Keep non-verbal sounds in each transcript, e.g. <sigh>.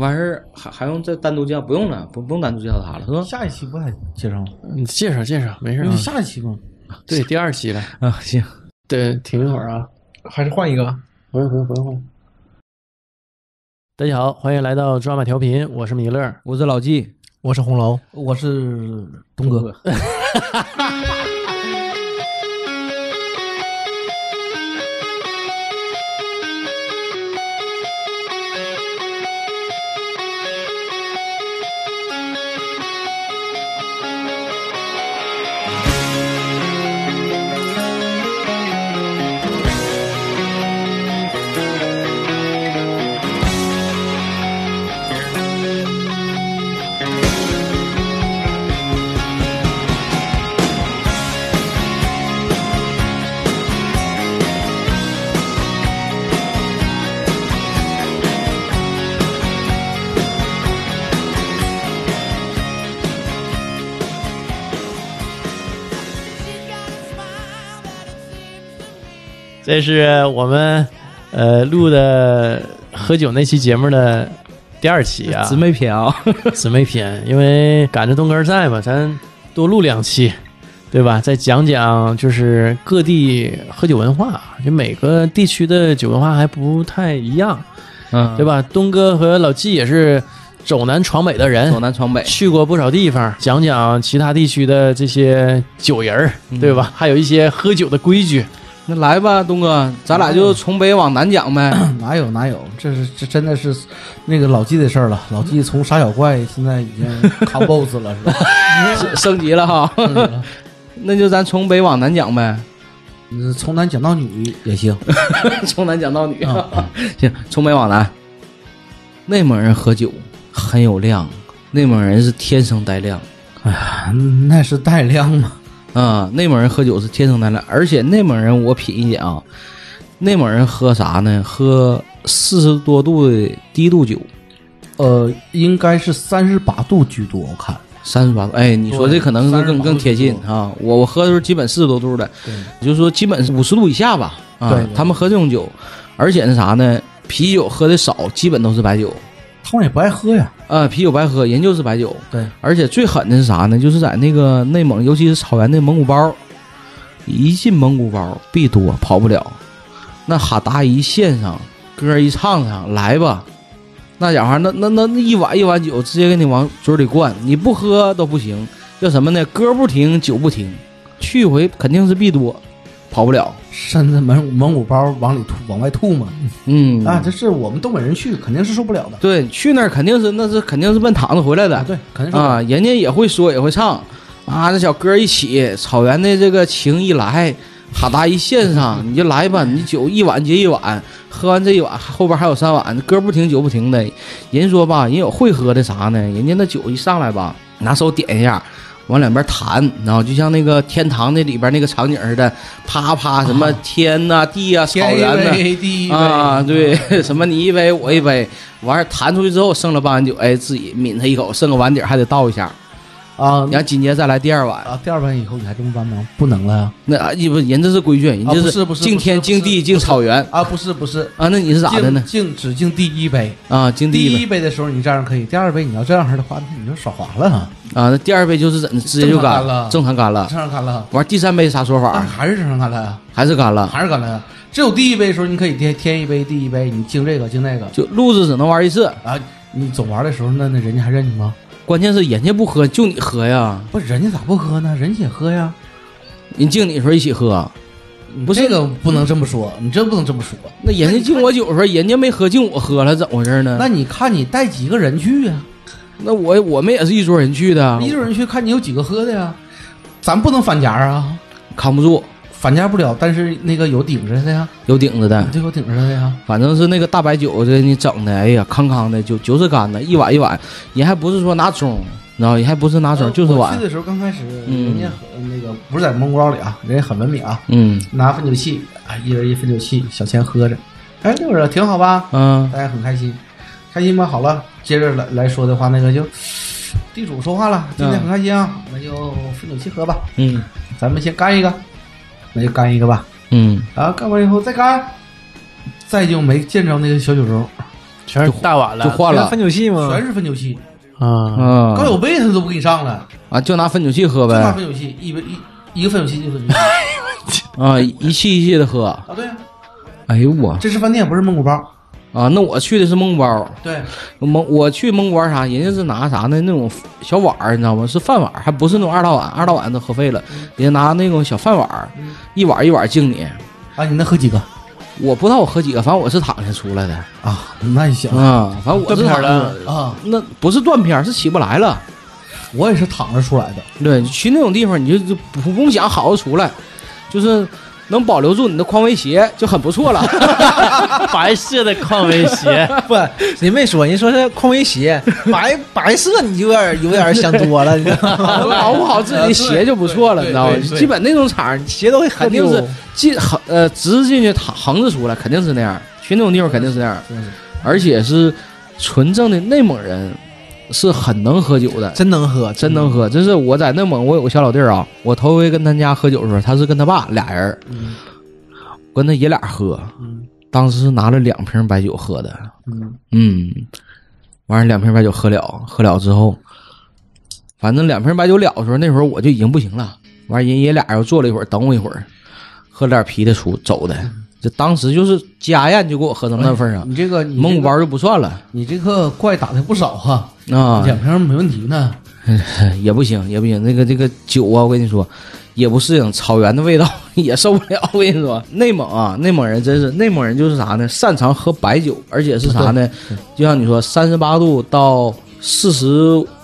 完事儿还还用再单独介绍？不用了，不不用单独介绍他了，是吧？下一期不还介绍吗？你介绍介绍，没事那就啊。下一期吗？对，第二期了。<laughs> 啊，行，对，停一会儿啊。还是换一个？不用不用不用换。大家好，欢迎来到抓马调频，我是米勒。我是老纪，我是红楼，我是东哥。<laughs> 这是我们呃录的喝酒那期节目的第二期啊，姊妹篇啊，<laughs> 姊妹篇，因为赶着东哥在嘛，咱多录两期，对吧？再讲讲就是各地喝酒文化，就每个地区的酒文化还不太一样，嗯，对？吧？东哥和老纪也是走南闯北的人走，南闯北，去过不少地方，讲讲其他地区的这些酒人儿，对吧？还有一些喝酒的规矩。那来吧，东哥，咱俩就从北往南讲呗。<clears throat> 哪有哪有，这是这真的是那个老纪的事儿了。老纪从杀小怪现在已经扛 BOSS 了，是吧？升 <laughs> 升级了哈，<laughs> 那就咱从北往南讲呗，嗯从男讲到女也行。从南讲到女。<laughs> 啊行，从北往南。内蒙人喝酒很有量，内蒙人是天生带量哎呀那是带量吗？啊。内蒙人喝酒是天生带量，而且内蒙人我品一点啊，内蒙人喝啥呢？喝四十多度的低度酒，呃，应该是三十八度居多，我看。三十八度。哎，你说这可能是更更贴近啊。我我喝的时候基本四十多度的，也就是说基本是五十度以下吧。啊，他们喝这种酒，而且是啥呢？啤酒喝的少，基本都是白酒。他们也不爱喝呀。啊，啤酒白喝，人就是白酒。对，而且最狠的是啥呢？就是在那个内蒙，尤其是草原那蒙古包，一进蒙古包必多，跑不了。那哈达一献上，歌一唱上，来吧，那家伙那那那那一碗一碗酒直接给你往嘴里灌，你不喝都不行。叫什么呢？歌不停，酒不停，去回肯定是必多，跑不了。甚至蒙蒙古包往里吐，往外吐嘛。嗯啊，这是我们东北人去肯定是受不了的。对，去那儿肯定是那是肯定是奔躺子回来的。啊，对，肯定是。啊，人家也会说也会唱啊，那小歌一起，草原的这个情一来，哈达一献上，你就来吧，你酒一碗接一碗，喝完这一碗，后边还有三碗，歌不停酒不停的。人说吧，人有会喝的啥呢？人家那酒一上来吧，拿手点一下。往两边弹，然后就像那个天堂那里边那个场景似的，啪啪什么天呐、地啊、草原呐、啊，对，<laughs> 什么你一杯我一杯，完事弹出去之后剩了半碗酒，哎，自己抿它一口，剩个碗底还得倒一下，啊然后紧接着再来第二碗。啊！第二碗以后你还这么办吗？不能了呀！那啊，不，人这是规矩，人啊家不是不是敬天敬地敬草原啊，不是不是，啊。那你是咋的呢？敬只敬第一杯，啊，敬第一杯的时候你这样可以，第二杯你要这样式的话，那你就耍滑了哈，啊，那第二杯就是怎的，直接就干了正常干了。正常干了，完第三杯啥说啊，法？还是正常干了呀，还是干了？还是干了呀。只有第一杯的时候，你可以添添一杯，第一杯你敬这个敬那个就路子只能玩一次，啊。你总玩的时候，那那人家还认你吗？关键是人家不喝，就你喝呀。不，人家咋不喝呢？人家也喝呀。人敬你的时候一起喝，不是这个不能这么说，你真不能这么说。那人家敬我酒的时候，人家没喝，敬我喝了，怎么回事呢？那你看你带几个人去呀？那我我们也是一桌人去的，一桌人去看你有几个喝的呀？咱不能反夹啊，扛不住，反价不了，但是那个有顶着的呀，有顶着的，这有顶着的呀。反正是那个大白酒这你整的，哎呀，康康的，就就是干的，一碗一碗，人还不是说拿盅，你知道，人还不是拿盅，就是碗。去，的时候刚开始，嗯。人家很那个不是在蒙古包里啊，人家很文明啊，嗯。拿分酒器啊，一人一分酒器，小钱喝着，哎，六人挺好吧？嗯。大家很开心，开心吧？好了，接着来来说的话，那个就地主说话了，今天很开心啊，那就分酒器喝吧，嗯。咱们先干一个，那就干一个吧。嗯，啊，干完以后再干，再就没见着那个小酒盅，全是大碗了，就换了。分酒器吗？全是分酒器，啊，啊。高脚杯他都不给你上了，啊，就拿分酒器喝就拿呗分酒器，一杯一一个分酒器一个分酒器 <laughs> 啊，一气一气的喝。啊，对呀，哎呦我。这是饭店，不是蒙古包，啊，那我去的是蒙古包，对，蒙我去蒙古包啥，人家是拿啥呢？那种小碗儿，你知道吗？是饭碗儿，还不是那种二道碗，二道碗都喝废了，人家拿那种小饭碗儿，一碗一碗敬你。啊，你能喝几个我不知道我喝几个，反正我是躺下出来的啊？那你行啊，反正我是躺断片儿着，啊，那不是断片儿，是起不来了。我也是躺着出来的，对，去那种地方你就就不不用想好好出来，就是能保留住你的匡威鞋就很不错了。<laughs> 白色的匡威鞋，不，你没说，人说是匡威鞋，白白色你就有点有点想多了，你知道吗？保护好自己的鞋就不错了，你知道吗？基本那种场儿鞋都会肯定是进横呃直进去躺横着出来，肯定是那样。去那种地方肯定是那样，而且是纯正的内蒙人，是很能喝酒的，真能喝，真能喝。这是我在内蒙，我有个小老弟儿啊，我头回跟他家喝酒的时候，他是跟他爸俩人儿，跟他爷俩喝，嗯当时是拿了两瓶白酒喝的，嗯嗯，完事儿两瓶白酒喝了，喝了之后，反正两瓶白酒了的时候，那会儿我就已经不行了。完，人爷俩又坐了一会儿，等我一会儿，喝了点啤的出走的。这当时就是家宴就给我喝成那份儿上，你这个你蒙古包就不算了你这个怪打的不少哈，啊，两瓶没问题呢。<laughs> 也不行，也不行。那个这个酒啊，我跟你说，也不适应草原的味道，<laughs> 也受不了。我跟你说，内蒙啊，内蒙人真是内蒙人就是啥呢？擅长喝白酒，而且是啥呢？<laughs> 就像你说，三十八度到四十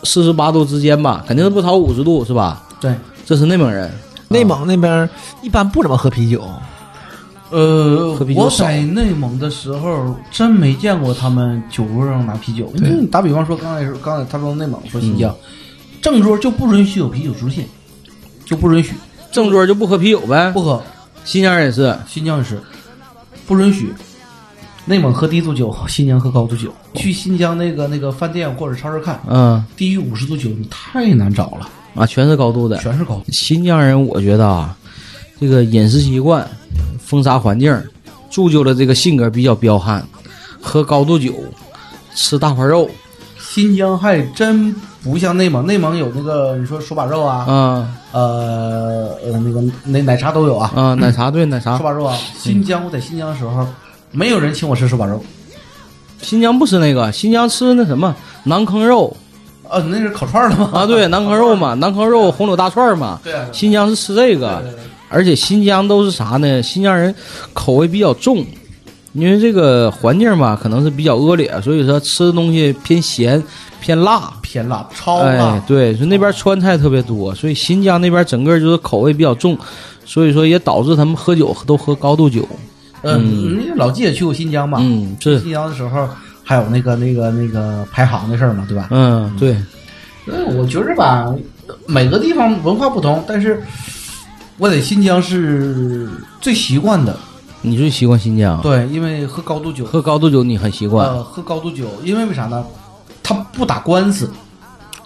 四十八度之间吧，肯定是不超五十度，是吧？对，这是内蒙人。内蒙那边一般不怎么喝啤酒，呃我在内蒙的时候真没见过他们酒桌上拿啤酒。你打比方说，刚才说刚才他说内蒙说新疆，正桌就不允许有啤酒出现，就不允许正桌就不喝啤酒呗不，喝。新疆人也是。新疆也是不允许。内蒙喝低度酒，新疆喝高度酒。去新疆那个那个饭店或者超市看，嗯低于五十度酒你太难找了，啊，全是高度的。全是高度。新疆人，我觉得啊，这个饮食习惯、风沙环境，铸就了这个性格比较彪悍，喝高度酒，吃大块肉，新疆还真不像内蒙，内蒙有那个你说手把肉啊，嗯呃呃那个奶奶茶都有啊，啊，奶茶对奶茶手，把肉啊。新疆我在新疆的时候，没有人请我吃手把肉，新疆不吃那个，新疆吃那什么馕坑肉啊，那是烤串的吗？啊，对，馕坑肉嘛，<laughs> 馕坑肉、红柳大串嘛，对啊，新疆是吃这个，而且新疆都是啥呢？新疆人口味比较重，因为这个环境吧，可能是比较恶劣，所以说吃的东西偏咸、偏辣。偏辣，超哎辣，，对，所以那边川菜特别多，所以新疆那边整个就是口味比较重，所以说也导致他们喝酒都喝高度酒。嗯，那老季也去过新疆嘛，嗯，是，新疆的时候还有那个那个那个排行的事儿嘛，对吧？嗯，对，嗯，我觉着吧，每个地方文化不同，但是我在新疆是最习惯的。你最习惯新疆，对，因为喝高度酒，喝高度酒你很习惯呃，喝高度酒，因为为啥呢？他不打官司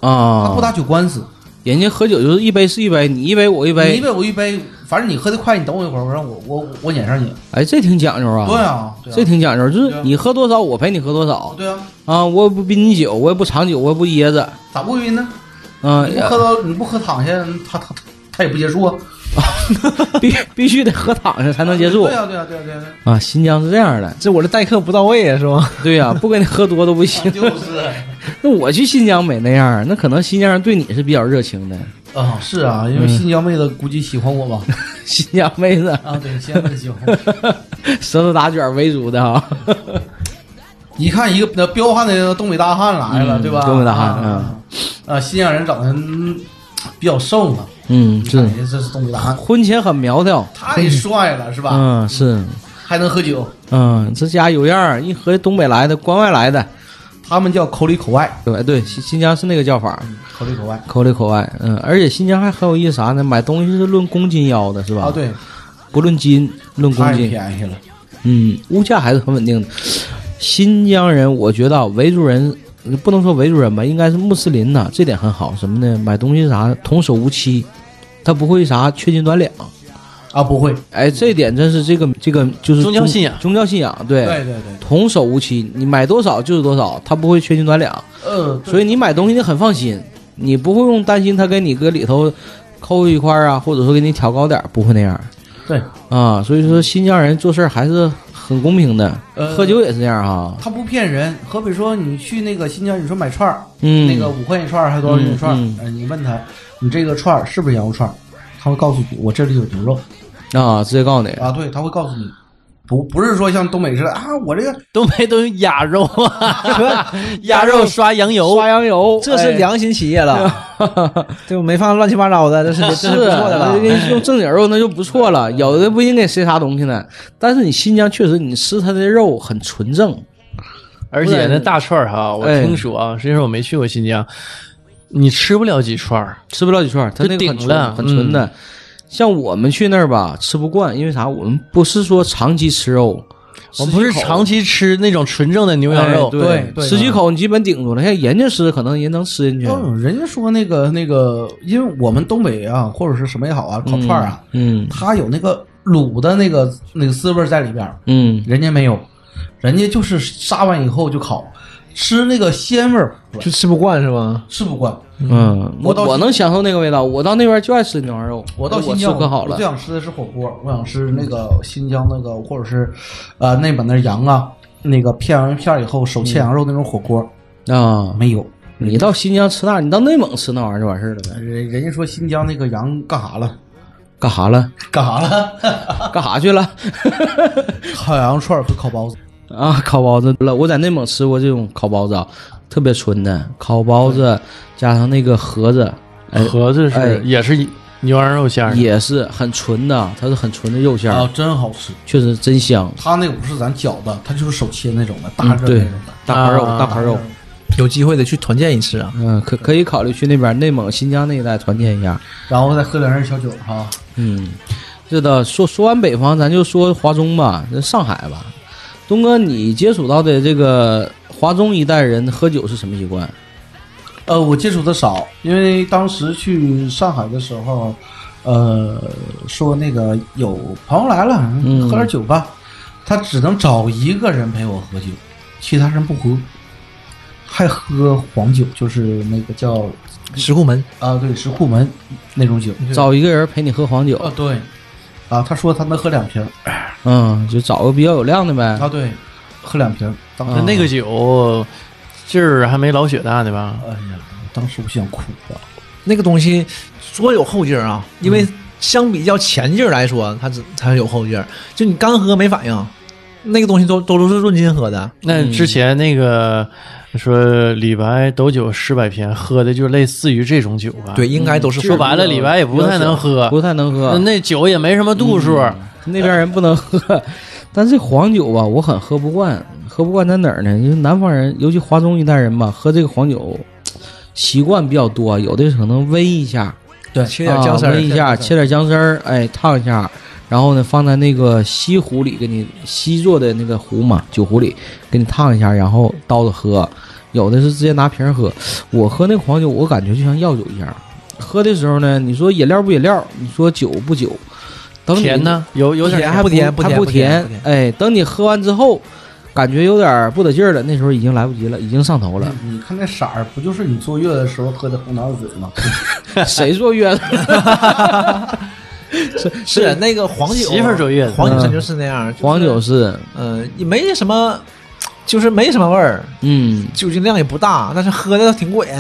啊，他啊不。打酒官司，人家喝酒就是一杯是一杯，你一杯我一杯你一杯，我一杯，反正你喝的快，你等我一会儿，我让我我我撵上你。哎，这挺讲究啊。对啊，对啊这挺讲究，就是你喝多少我陪你喝多少对啊，啊，我也不逼你酒，我也不藏酒，我也不掖着，咋不晕呢？啊，你不喝到你不喝躺下，他他他他也不结束啊。<laughs> 必必须得喝躺下才能结束对啊，对啊，对啊，对啊，对啊啊。新疆是这样的，这我这待客不到位啊，是吗？<laughs> 对呀、不跟你喝多都不行。就是那我去新疆没那样，那可能新疆人对你是比较热情的，啊，是啊，因为新疆妹子估计喜欢我吧？<laughs> 新疆妹子啊，对，新疆妹子喜欢我。舌头打卷为主的啊。一看一个那彪悍的东北大汉来了，嗯对吧？东北大汉啊，啊，新疆人长得嗯比较瘦嘛，嗯，是这是东北大汉，婚前很苗条，太帅了，是吧？嗯是，还能喝酒，嗯这家有样儿，一合计东北来的，关外来的，他们叫口里口外，对对，新新疆是那个叫法，口里口外口里口外，嗯，而且新疆还很有意思啥呢？买东西是论公斤要的，是吧？啊，，对，不论斤，论公斤，便宜了。嗯，物价还是很稳定的。新疆人，我觉得啊维族人不能说维族人吧，应该是穆斯林呐，这点很好。什么呢？买东西啥童叟无欺，他不会啥缺斤短两。啊，不会，哎，这一点真是这个这个就是宗教信仰宗教信仰，对，对对对，童叟无欺，你买多少就是多少，他不会缺斤短两，嗯，所以你买东西你很放心，你不会用担心他给你搁里头抠一块儿啊，或者说给你调高点儿，不会那样对，啊。所以说新疆人做事儿还是很公平的，呃喝酒也是这样哈。他不骗人。好比说你去那个新疆，你说买串儿，嗯，那个五块钱串儿还是多少钱一串儿？嗯呃，你问他，你这个串儿是不是羊肉串儿？他会告诉你，我这里有牛肉啊，直接告诉你，啊，对，他会告诉你，不不是说像东北似的啊，我这个 <laughs> 东北都用鸭肉啊，鸭肉刷羊油，<laughs> 刷羊油，这是良心企业了，对吧？没放乱七八糟的，这是 <laughs> 这是是不错的了。给你用正经肉那就不错了，有的不一定给塞啥东西呢。但是你新疆确实，你吃它的肉很纯正，而且那大串儿哈，我哎听说啊，实际上我没去过新疆，你吃不了几串儿，吃不了几串儿，它那个很纯很纯的。像我们去那儿吧，吃不惯，因为啥？我们不是说长期吃肉，我们不是长期吃那种纯正的牛羊肉哎，对对，对十几口你基本顶住了。像人家吃，可能人能吃进去。嗯，人家说那个那个，因为我们东北啊，或者是什么也好啊，烤串儿啊，嗯它有那个卤的那个那个滋味儿在里边儿，嗯，人家没有，人家就是杀完以后就烤，吃那个鲜味儿就吃不惯是吧？吃不惯。嗯，我我能享受那个味道。我到那边就爱吃牛羊肉，我到新疆，可好了我最。想吃的是火锅，我想吃那个新疆那个，或者是呃内蒙那羊啊，那个片完片以后手切羊肉那种火锅，啊，没有。你到新疆吃那，你到内蒙吃那玩意儿就完事儿了呗。人人家说新疆那个羊干啥了？干啥了？干啥了？<laughs> 干啥去了？<laughs> 烤羊肉串和烤包子。啊，烤包子了。我在内蒙吃过这种烤包子啊，特别纯的烤包子，加上那个盒子，哎，盒子哎是也是牛羊肉馅儿，也是很纯的，它是很纯的肉馅儿，啊，真好吃。确实真香。它那个不是咱饺子，它就是手切那种的，大对那种的。大盘肉，啊大盘肉，有机会得去团建一次啊！嗯，可可以考虑去那边内蒙、新疆那一带团建一下。然后再喝两瓶小酒哈。嗯，是的。说说完北方，咱就说华中吧，那上海吧。东哥，你接触到的这个华中一代人喝酒是什么习惯？呃，我接触的少，因为当时去上海的时候，呃，说那个有朋友来了，嗯。喝点酒吧，他只能找一个人陪我喝酒，其他人不喝，还喝黄酒，就是那个叫石库门。啊，对，石库门那种酒。找一个人陪你喝黄酒，啊，对，啊，他说他能喝两瓶，嗯，就找个比较有量的呗。啊，对，喝两瓶。当时啊那个酒劲儿还没老雪大呢吧？哎呀，当时我想哭啊。那个东西说有后劲儿啊，因为相比较前劲儿来说，它只它有后劲儿。就你刚喝没反应，那个东西都都都是论斤喝的。那之前那个说李白斗酒诗百篇，喝的就类似于这种酒吧？对，，应该都是说白了，李白也不太能喝，不太能喝那，酒也没什么度数。那边人不能喝。<laughs> 但这黄酒吧，我很喝不惯，喝不惯在哪儿呢？因为南方人，尤其华中一带人吧，喝这个黄酒习惯比较多，有的可能煨一下，对，切点姜丝儿一下，切点姜丝儿，哎，烫一下，然后呢放在那个锡壶里，给你锡做的那个壶嘛，酒壶里给你烫一下，然后倒着喝。有的是直接拿瓶儿喝，我喝那黄酒，我感觉就像药酒一样。喝的时候呢，你说饮料不饮料，你说酒不酒，等你甜呢？有有点甜还不甜不还不甜不甜不甜哎，等你喝完之后，感觉有点不得劲儿了，那时候已经来不及了，已经上头了。你看那色儿，不就是你坐月子的时候喝的红糖水吗？<laughs> 谁坐月子？是是那个黄酒，媳妇儿坐月子黄酒真就是那样。黄酒，是，嗯，也没什么，就是没什么味儿，嗯，酒精量也不大，但是喝的挺过瘾。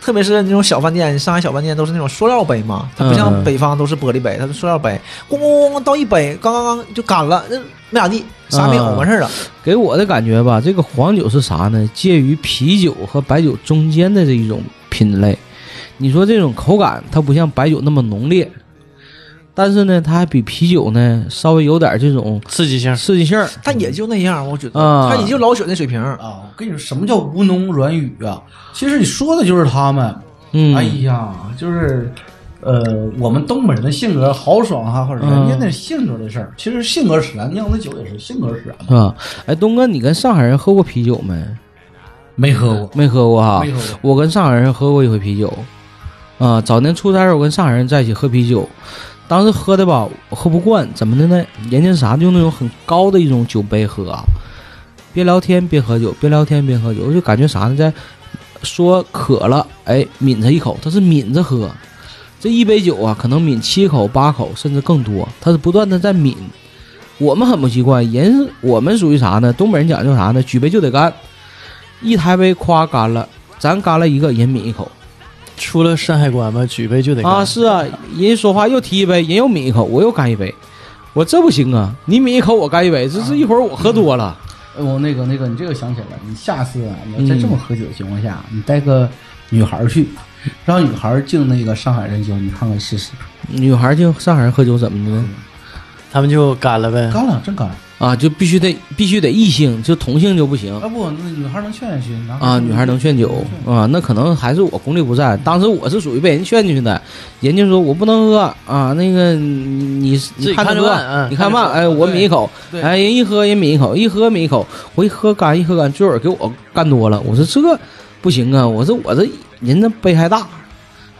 特别是那种小饭店，上海小饭店都是那种塑料杯嘛，它不像嗯北方都是玻璃杯，它是塑料杯，咣咣咣倒一杯，刚刚刚就干了，那没咋地，啥没有，嗯完事儿了。给我的感觉吧，这个黄酒是啥呢？介于啤酒和白酒中间的这一种品类。你说这种口感，它不像白酒那么浓烈，但是呢，它还比啤酒呢稍微有点这种刺激性。刺激性儿。但也就那样，我觉得，啊它也就老雪那水平。啊，我跟你说，什么叫吴侬软语啊？其实你说的就是他们。嗯，哎呀，就是，呃，我们东北人的性格豪爽哈，或者人家那性格的事儿，其实性格使然，酿的酒也是性格使然的。啊，哎，东哥，你跟上海人喝过啤酒没？没喝过，没喝过哈没。喝过。我跟上海人喝过一回啤酒，啊，早年出差时候我跟上海人在一起喝啤酒，当时喝的吧，我喝不惯，怎么的呢？人家啥用那种很高的一种酒杯喝啊，边聊天边喝酒，边聊天边喝酒，我就感觉啥呢？在说渴了，哎，抿着一口，他是抿着喝。这一杯酒啊，可能抿七口、八口，甚至更多，他是不断的在抿。我们很不习惯，人我们属于啥呢？东北人讲究啥呢？举杯就得干，一抬杯夸干了，咱干了一个，人抿一口出了山海关嘛，举杯就得干啊。是啊，人说话又提一杯，人又抿一口，我又干一杯，我这不行啊！你抿一口，我干一杯，这是一会儿我喝多了。我那个那个，你这个想起来了，你下次啊，你要在这么喝酒的情况下，你带个女孩儿去，<laughs> 让女孩儿敬那个上海人酒，你看看试试。女孩敬上海人喝酒怎么的呢？他们就干了呗。干了，真干。啊，就必须得必须得异性，就同性就不行啊不，那女孩能劝下去。男啊。女孩能劝酒啊，那可能还是我功力不在。当时我是属于被人劝进去的，人家说我不能喝啊，那个你你看着己看着办你看嘛，哎，我抿一口，对哎，人一喝人抿一口，一喝抿一口，我一喝干一喝干，最后给我干多了，我说这不行啊，我说我这人这杯还大，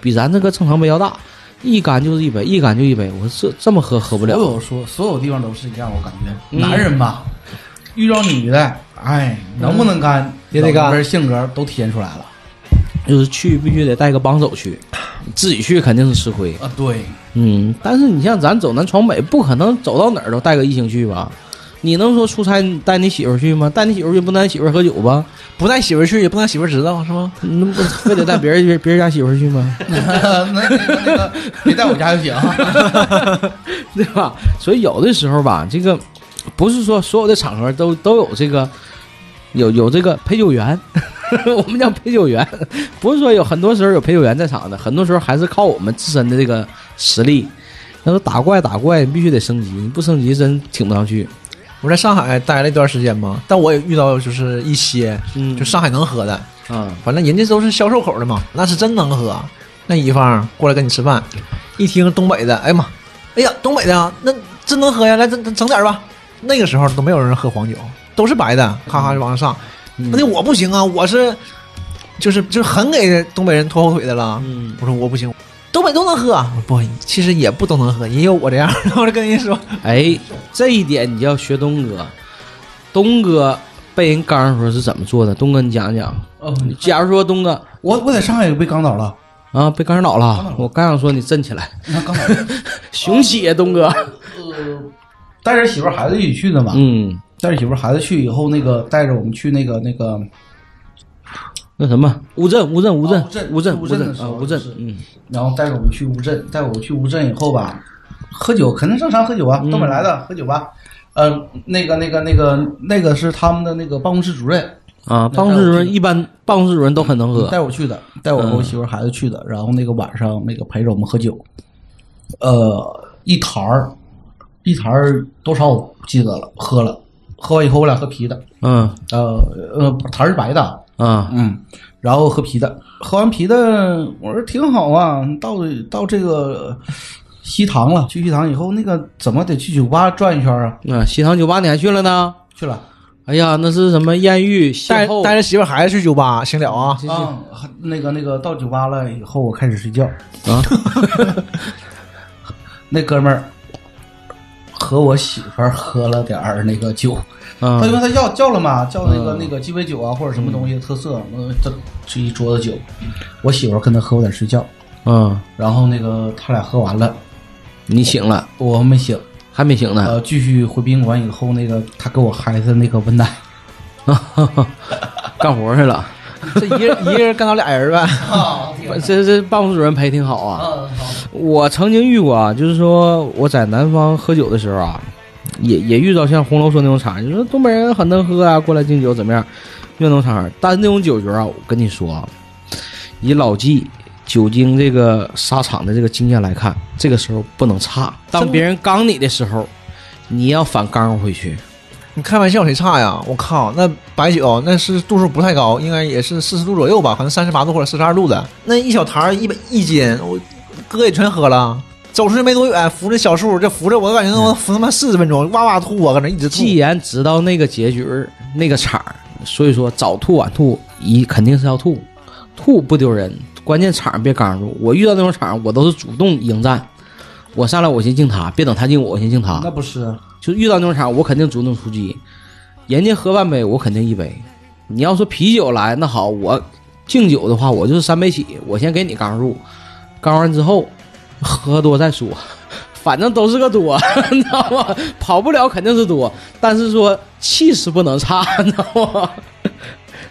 比咱这个正常杯要大。一干就是一杯，一干就一杯。我说这这么喝喝不了所。有说所有地方都是一样，我感觉、嗯男人吧，遇到女的，哎，能不能干也得干性格都体现出来了就是去必须得带个帮手去，自己去肯定是吃亏。啊。对，嗯，但是你像咱走南闯北，不可能走到哪儿都带个异性去吧？你能说出差带你媳妇儿去吗？带你媳妇儿去不能带媳妇儿喝酒吧？不带媳妇儿去，也不能让媳妇儿知道，是吗？<laughs> 那不非得带别人别人家媳妇儿去吗？那那个那个，别带我家就行。<laughs> 对吧？所以有的时候吧，这个不是说所有的场合都都有这个有有这个陪酒员，<laughs> 我们叫陪酒员，不是说有很多时候有陪酒员在场的，很多时候还是靠我们自身的这个实力。要说打怪打怪，你必须得升级，你不升级真挺不上去。我在上海待了一段时间嘛，但我也遇到就是一些嗯就上海能喝的，啊，反正人家都是销售口的嘛，那是真能喝。那乙方过来跟你吃饭，一听东北的，哎呀妈，哎呀，东北的啊，那真能喝呀，来整整整点吧。那个时候都没有人喝黄酒，都是白的，咔咔就往上上。嗯那我不行啊，我是就是就是很给东北人拖后腿的了。嗯我说我不行，东北都能喝，我说不，其实也不都能喝，也有我这样。的我就跟人说，哎，这一点你就要学东哥。东哥被人刚的时候是怎么做的？东哥，你讲讲。哦，假如说东哥我我在上海也被刚倒了，啊被刚倒了了，我刚想说你站起来，那刚倒了。<laughs> 雄起啊，东哥。呃，带着媳妇孩子一起去的嘛。嗯，带着媳妇孩子去以后，那个带着我们去那个那个那什么，乌镇，乌镇，乌镇啊乌镇，乌镇，乌乌镇。嗯然后带着我们去乌镇，带我去乌镇以后吧，喝酒肯定正常喝酒啊，嗯东北来的喝酒吧。呃，那个那个那个那个是他们的那个办公室主任啊，办公室主任一般办公室主任都很能喝。带我去的，带我和我媳妇儿孩子去的。然后那个晚上那个陪着我们喝酒，呃，一坛儿一坛儿多少我不记得了，喝了，喝完以后我俩喝啤的，嗯呃呃，坛儿是白的，啊嗯，然后喝啤的，喝完啤的，我说挺好啊。到到这个西塘了，去西塘以后，那个怎么得去酒吧转一圈啊？啊，西塘酒吧你还去了呢？去了哎呀，那是什么艳遇带？带着媳妇孩子去酒吧，行了啊。啊，那个那个到酒吧了以后，我开始睡觉。啊，<laughs> 那哥们儿和我媳妇儿喝了点儿那个酒，啊他就问他要叫了嘛，叫那个嗯那个鸡尾酒啊或者什么东西的特色，嗯，这这一桌子酒，我媳妇儿跟他喝我在睡觉，嗯，然后那个他俩喝完了，你醒了。我没醒。还没醒呢？呃，继续回宾馆以后，那个他给我孩子那个温奶，<laughs> 干活去了。这一人 <laughs> 一个人干到俩人呗。啊，这这办公室主任陪挺好啊。啊，我曾经遇过啊，就是说我在南方喝酒的时候啊，也也遇到像红楼说那种场合，就说东北人很能喝啊，过来敬酒怎么样？遇到那种场，但是那种酒局啊，我跟你说啊，以老纪酒精这个沙场的这个经验来看，这个时候不能差。当别人刚你的时候，你要反刚回去。你开玩笑谁差呀？我靠，那白酒那是度数不太高，应该也是四十度左右吧，可能三十八度或者四十二度的。那一小坛儿一百一斤，我哥也全喝了。走出去没多远，扶着小树，这扶着我感觉能扶他妈四十分钟，哇哇吐啊，搁那一直吐。既然知道那个结局儿那个场儿，所以说早吐晚吐，一肯定是要吐，吐不丢人，关键场儿别刚住。我遇到那种场儿，我都是主动迎战，我上来我先敬他，别等他敬我，我先敬他那。不是啊就遇到那种场，我肯定主动出击。人家喝半杯，我肯定一杯。你要说啤酒来，那好，我敬酒的话，我就是三杯起，我先给你刚入，刚完之后喝多再说，反正都是个多，<laughs> 你知道吗？跑不了肯定是多，但是说气势不能差，<laughs> 你知道吗？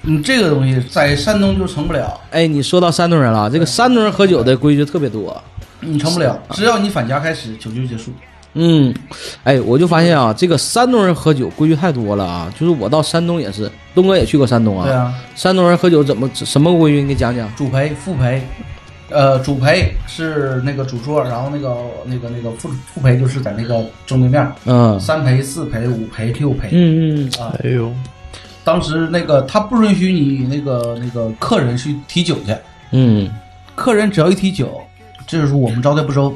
你这个东西在山东就成不了，哎，你说到山东人了，这个山东人喝酒的规矩特别多。你成不了。只要你返家开始，酒就结束。嗯，哎，我就发现啊，这个山东人喝酒规矩太多了啊。就是我到山东也是，东哥也去过山东啊。对啊，山东人喝酒怎么什么规矩？你给讲讲。主陪、副陪，呃，主陪是那个主桌，然后那个那个那个副副陪就是在那个正对面，嗯三陪、四陪、五陪、六陪。嗯嗯啊，哎呦，当时那个他不允许你那个那个客人去提酒去，嗯，客人只要一提酒，这就是我们招待不周，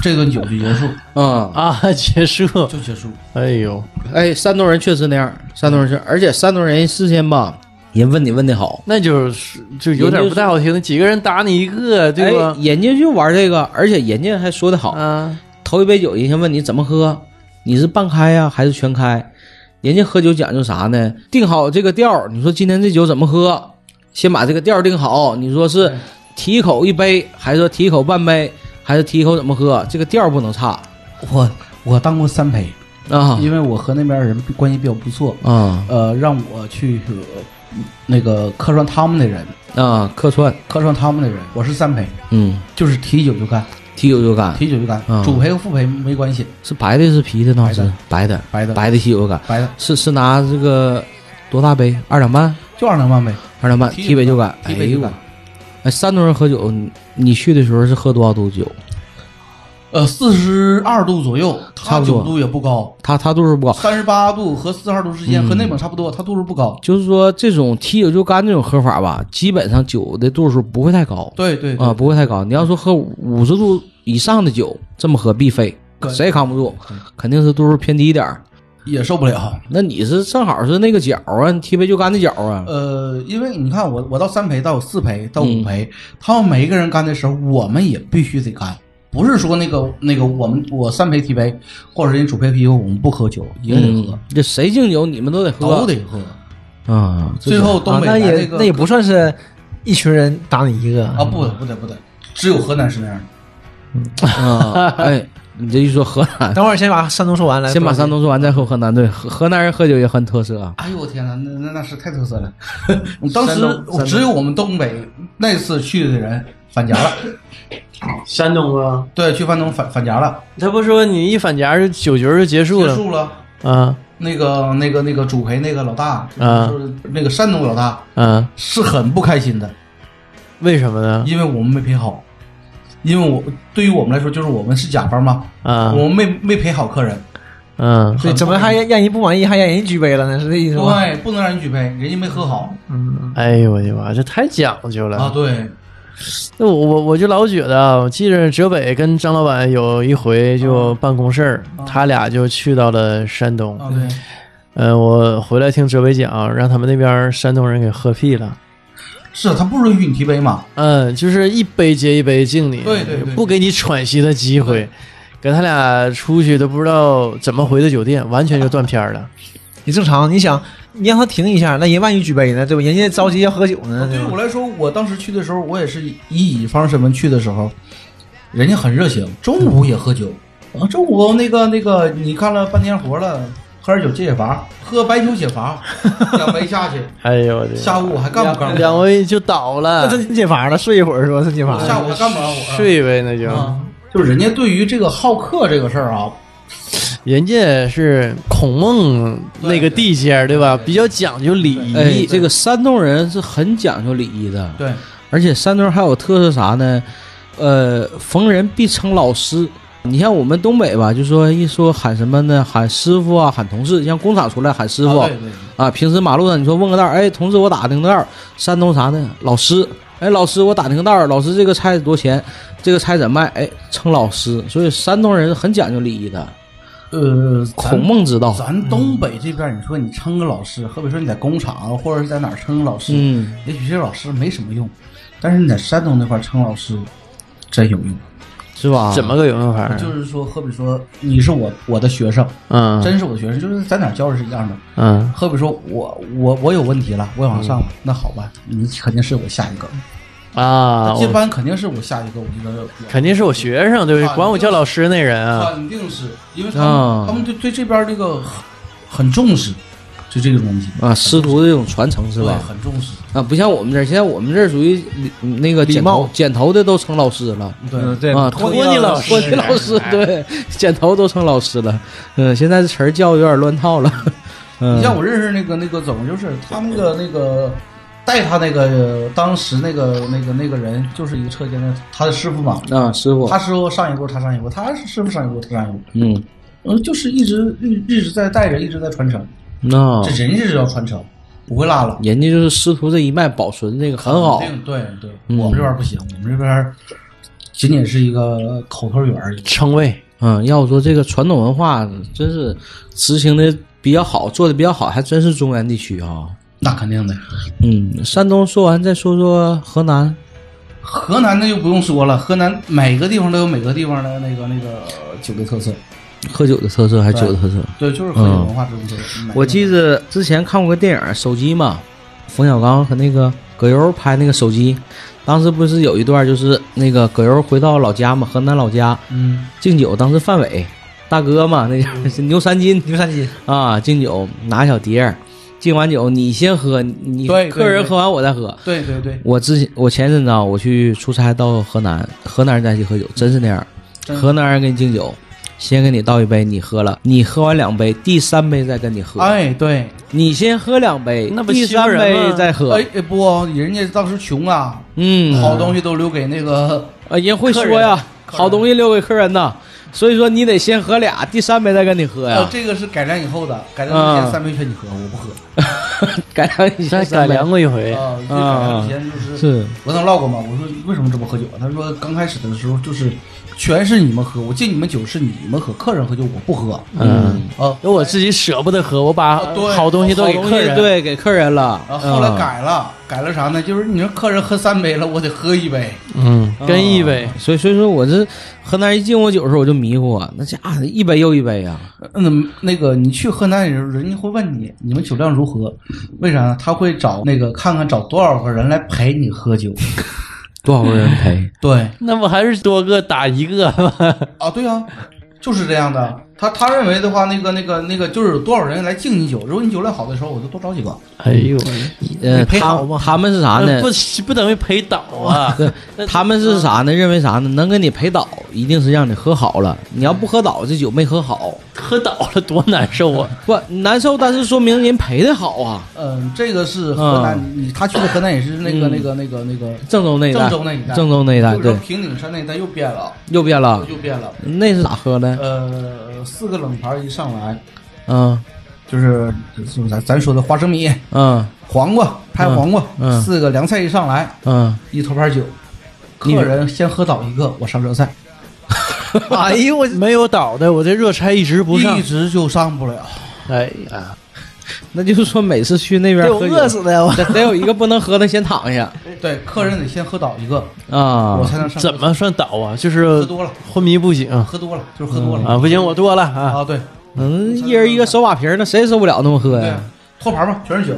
这顿酒就结束，嗯，啊，结束，就结束。哎呦，哎，山东人确实那样，山东人是，而且山东人事先吧，人问你问的好，那就是就有点不太好听，几个人打你一个，对吧哎？人家就玩这个，而且人家还说的好，啊，头一杯酒，人家问你怎么喝，你是半开呀、还是全开？人家喝酒讲究啥呢？定好这个调儿，你说今天这酒怎么喝？先把这个调儿定好。你说是提一口一杯，还是说提一口半杯，还是提一口怎么喝？这个调儿不能差我我当过三陪，啊因为我和那边人关系比较不错，啊呃，让我去、呃那个客串他们的人，啊！客串，客串他们的人，我是三陪，嗯，就是提酒就干，提酒就干，提酒就干，嗯主陪和副陪没关系，是白的，是啤的呢？是。白的，白的。白的。啤酒就干，白的。是是拿这个多大杯？二两半，就二两半呗，二两半，提提杯就干，提杯就干。哎，山东人喝酒，你你去的时候是喝多少度酒？呃，四十二度左右，它酒度也不高，它它度数不高，三十八度和四十二度之间，嗯。和内蒙差不多，它度数不高。就是说这种提酒就干这种喝法吧，基本上酒的度数不会太高。对对对。啊，不会太高。你要说喝五十度以上的酒，这么喝必废，谁也扛不住，肯定是度数偏低一点儿。也受不了。那你是正好是那个角啊，你提杯就干的角啊，呃，因为你看我我到三陪到四陪到五嗯。陪，他们每一个人干的时候，我们也必须得干，不是说那个那个我们我三陪提杯或者人主陪啤酒，我们不喝酒也得喝嗯，这谁敬酒你们都得喝，都得喝。啊。最后东啊，北那来那个也那也不算是一群人打你一个啊，不得不得不得，只有河南是那样的。啊，哎，你这一说河南，等会儿先把山东说完，来先把山东说完再说河南。对，河河南人喝酒也很特色啊。哎呦我天哪，那那那是太特色了！<laughs> 当时只有我们东北那次去的人返家了，山东啊，对，去山东返返家了，他不说你一返家就酒局就结束了？结束了。啊。那个那个那个主陪那个老大，啊。就是那个山东老大啊？是很不开心的，为什么呢？因为我们没陪好，因为我对于我们来说，就是我们是甲方嘛，啊。我们没没陪好客人，嗯对，怎么还让人不满意，还让人举杯了呢？是这意思吗？对，不能让人举杯，人家没喝好。嗯，哎呦我的妈，这太讲究了。啊，对，那我我我就老觉得啊，我记着哲北跟张老板有一回就办公事儿，啊他俩就去到了山东。啊对，嗯、我回来听哲北讲，让他们那边山东人给喝屁了。是他不允许你提杯嘛，嗯，就是一杯接一杯敬你，对对对不给你喘息的机会。跟他俩出去都不知道怎么回的酒店，完全就断片了。你正常。你想，你让他停一下，那人万一举杯呢，对吧？人家着急要喝酒呢，对于我？来说，我当时去的时候，我也是以乙方身份去的时候，人家很热情，中午也喝酒啊，中午那个那个你干了半天活了，喝点酒解解乏，喝白酒解乏，两杯下去，<laughs> 哎呦我的，下午我还干不干两两位就倒了那，真解乏了，睡一会儿是吧？真解乏了。下午还干不干活啊？睡呗那就。啊，就是人家对于这个好客这个事儿啊，人家是孔孟那个地界儿，对吧？比较讲究礼仪。哎，这个山东人是很讲究礼仪的，对，而且山东还有特色啥呢？呃，逢人必称老师。你像我们东北吧，就说一说喊什么呢？喊师傅啊，喊同事。像工厂出来喊师傅啊对对，啊，平时马路上你说问个道儿，哎，同志我打听个道儿，山东啥呢？老师，哎，老师我打听个道儿，老师这个菜多少钱？这个菜怎么卖？哎，称老师。所以山东人很讲究礼仪的，呃，孔孟之道。咱东北这边，你说你称个老师，好比说你在工厂或者是在哪儿称个老师，嗯，也许这老师没什么用，但是你在山东那块称老师真有用。是吧？怎么个有用法啊？就是说，好比说你是我我的学生，嗯真是我的学生，就是在哪儿教的是一样的。嗯好比说我我我有问题了，我要往上了，那好吧，你肯定是我下一个，啊，我这班肯定是我下一个，我觉得肯定是我学生，对不对？啊管我叫老师那人啊，肯定是因为他们、啊他们对对这边这个很很重视，就这个东西啊，师徒的这种传承是吧？很重视，啊，不像我们这儿，现在我们这儿属于嗯那个剪头剪头的都成老师了。对。嗯，对啊，托尼老师托尼老师，对，剪头都成老师了。嗯，现在这词儿教育有点乱套了。嗯，你像我认识那个那个怎么就是他们的那个带他那个当时那个那个那个人就是一个车间的他的师傅嘛，啊，师傅，他师傅上一步他上一步，他师傅上一步他上一步，嗯，嗯，就是一直一一直在带着，一直在传承，那这人家是要传承，不会落了。人家就是师徒这一脉保存这个很好。肯定对对，嗯我们这边不行，我们这边仅仅是一个口头语而已。称谓嗯，要说这个传统文化，真是执行的比较好，做的比较好，还真是中原地区啊。那肯定的，嗯，山东说完，再说说河南。河南那就不用说了，河南每个地方都有每个地方的那个那个酒的特色，喝酒的特色还是酒的特色？对，就是喝酒文化特色。我记得之前看过个电影《手机》嘛，冯小刚和那个葛优拍那个手机，当时不是有一段就是那个葛优回到老家嘛，河南老家嗯，敬酒，当时范伟大哥嘛，那叫是牛三金牛三金，啊，敬酒拿小碟儿，敬完酒你先喝，你客人喝完我再喝。对对对，我之前我前阵子啊，我去出差到河南，河南人在一起喝酒，真是那样。河南人给你敬酒，先给你倒一杯，你喝了，你喝完两杯，第三杯再跟你喝。哎对，你先喝两杯，那不第三杯再喝。哎哎不，人家当时穷啊，嗯，好东西都留给那个啊，人会说呀，好东西留给客人呐，所以说你得先喝俩，第三杯再跟你喝呃呀，。这个是改良以后的，改良之前三杯劝你喝，我不喝。<laughs> 改良以前改良过一回，啊，这改良以前就是是我跟他唠过嘛，我说为什么这么喝酒啊？他说刚开始的时候就是全是你们喝，我敬你们酒是你们喝，客人喝酒我不喝。嗯，啊，因为我自己舍不得喝，我把好东西都给客人，西对给客人了。然后后来嗯改了，改了啥呢？就是你说客人喝三杯了，我得喝一杯。嗯，跟一杯啊，所以所以说我这河南人一敬我酒的时候我就迷糊啊，那家伙一杯又一杯啊。嗯，那个你去河南的时候，人家会问你你们酒量如何？为啥呢？他会找那个看看找多少个人来陪你喝酒。多少个人陪？对那不还是多个打一个吗？啊，对啊，就是这样的。他他认为的话，那个那个那个就是有多少人来敬你酒，如果你酒量好的时候，我就多找几个。哎呦，呃，他陪好吗他们是啥呢？不不等于陪倒啊，<laughs> 他们是啥呢？认为啥呢？能跟你陪倒，一定是让你喝好了。你要不喝倒，这酒没喝好，喝倒了多难受啊！不难受，但是说明人陪的好啊。嗯，这个是河南，你他去的河南也是那个、嗯那个那个那个郑州那一带，郑州那一带，郑州那一带，对平顶山那一带又变了，又变了。又变了。那是咋喝的？呃，四个冷盘一上来，嗯。就是就是咱咱说的花生米、嗯。黄瓜、拍黄瓜，四个凉菜一上来，嗯，一托盘酒，客人先喝倒一个，我上热菜，<laughs> 哎呦我没有倒的，我这热菜一直不上。一。直就上不了。哎呀，<laughs> 那就是说每次去那边被我喝，饿死的呀！我得得有一个不能喝的先躺下 <laughs> 对，客人得先喝倒一个，啊我。才能上。怎么算倒啊？就是喝多了？昏迷不醒喝多了就是喝多了啊！不行，我多了啊！啊！对嗯，一人一个手把瓶儿，那谁受不了那么喝呀？，托盘吧，全是酒，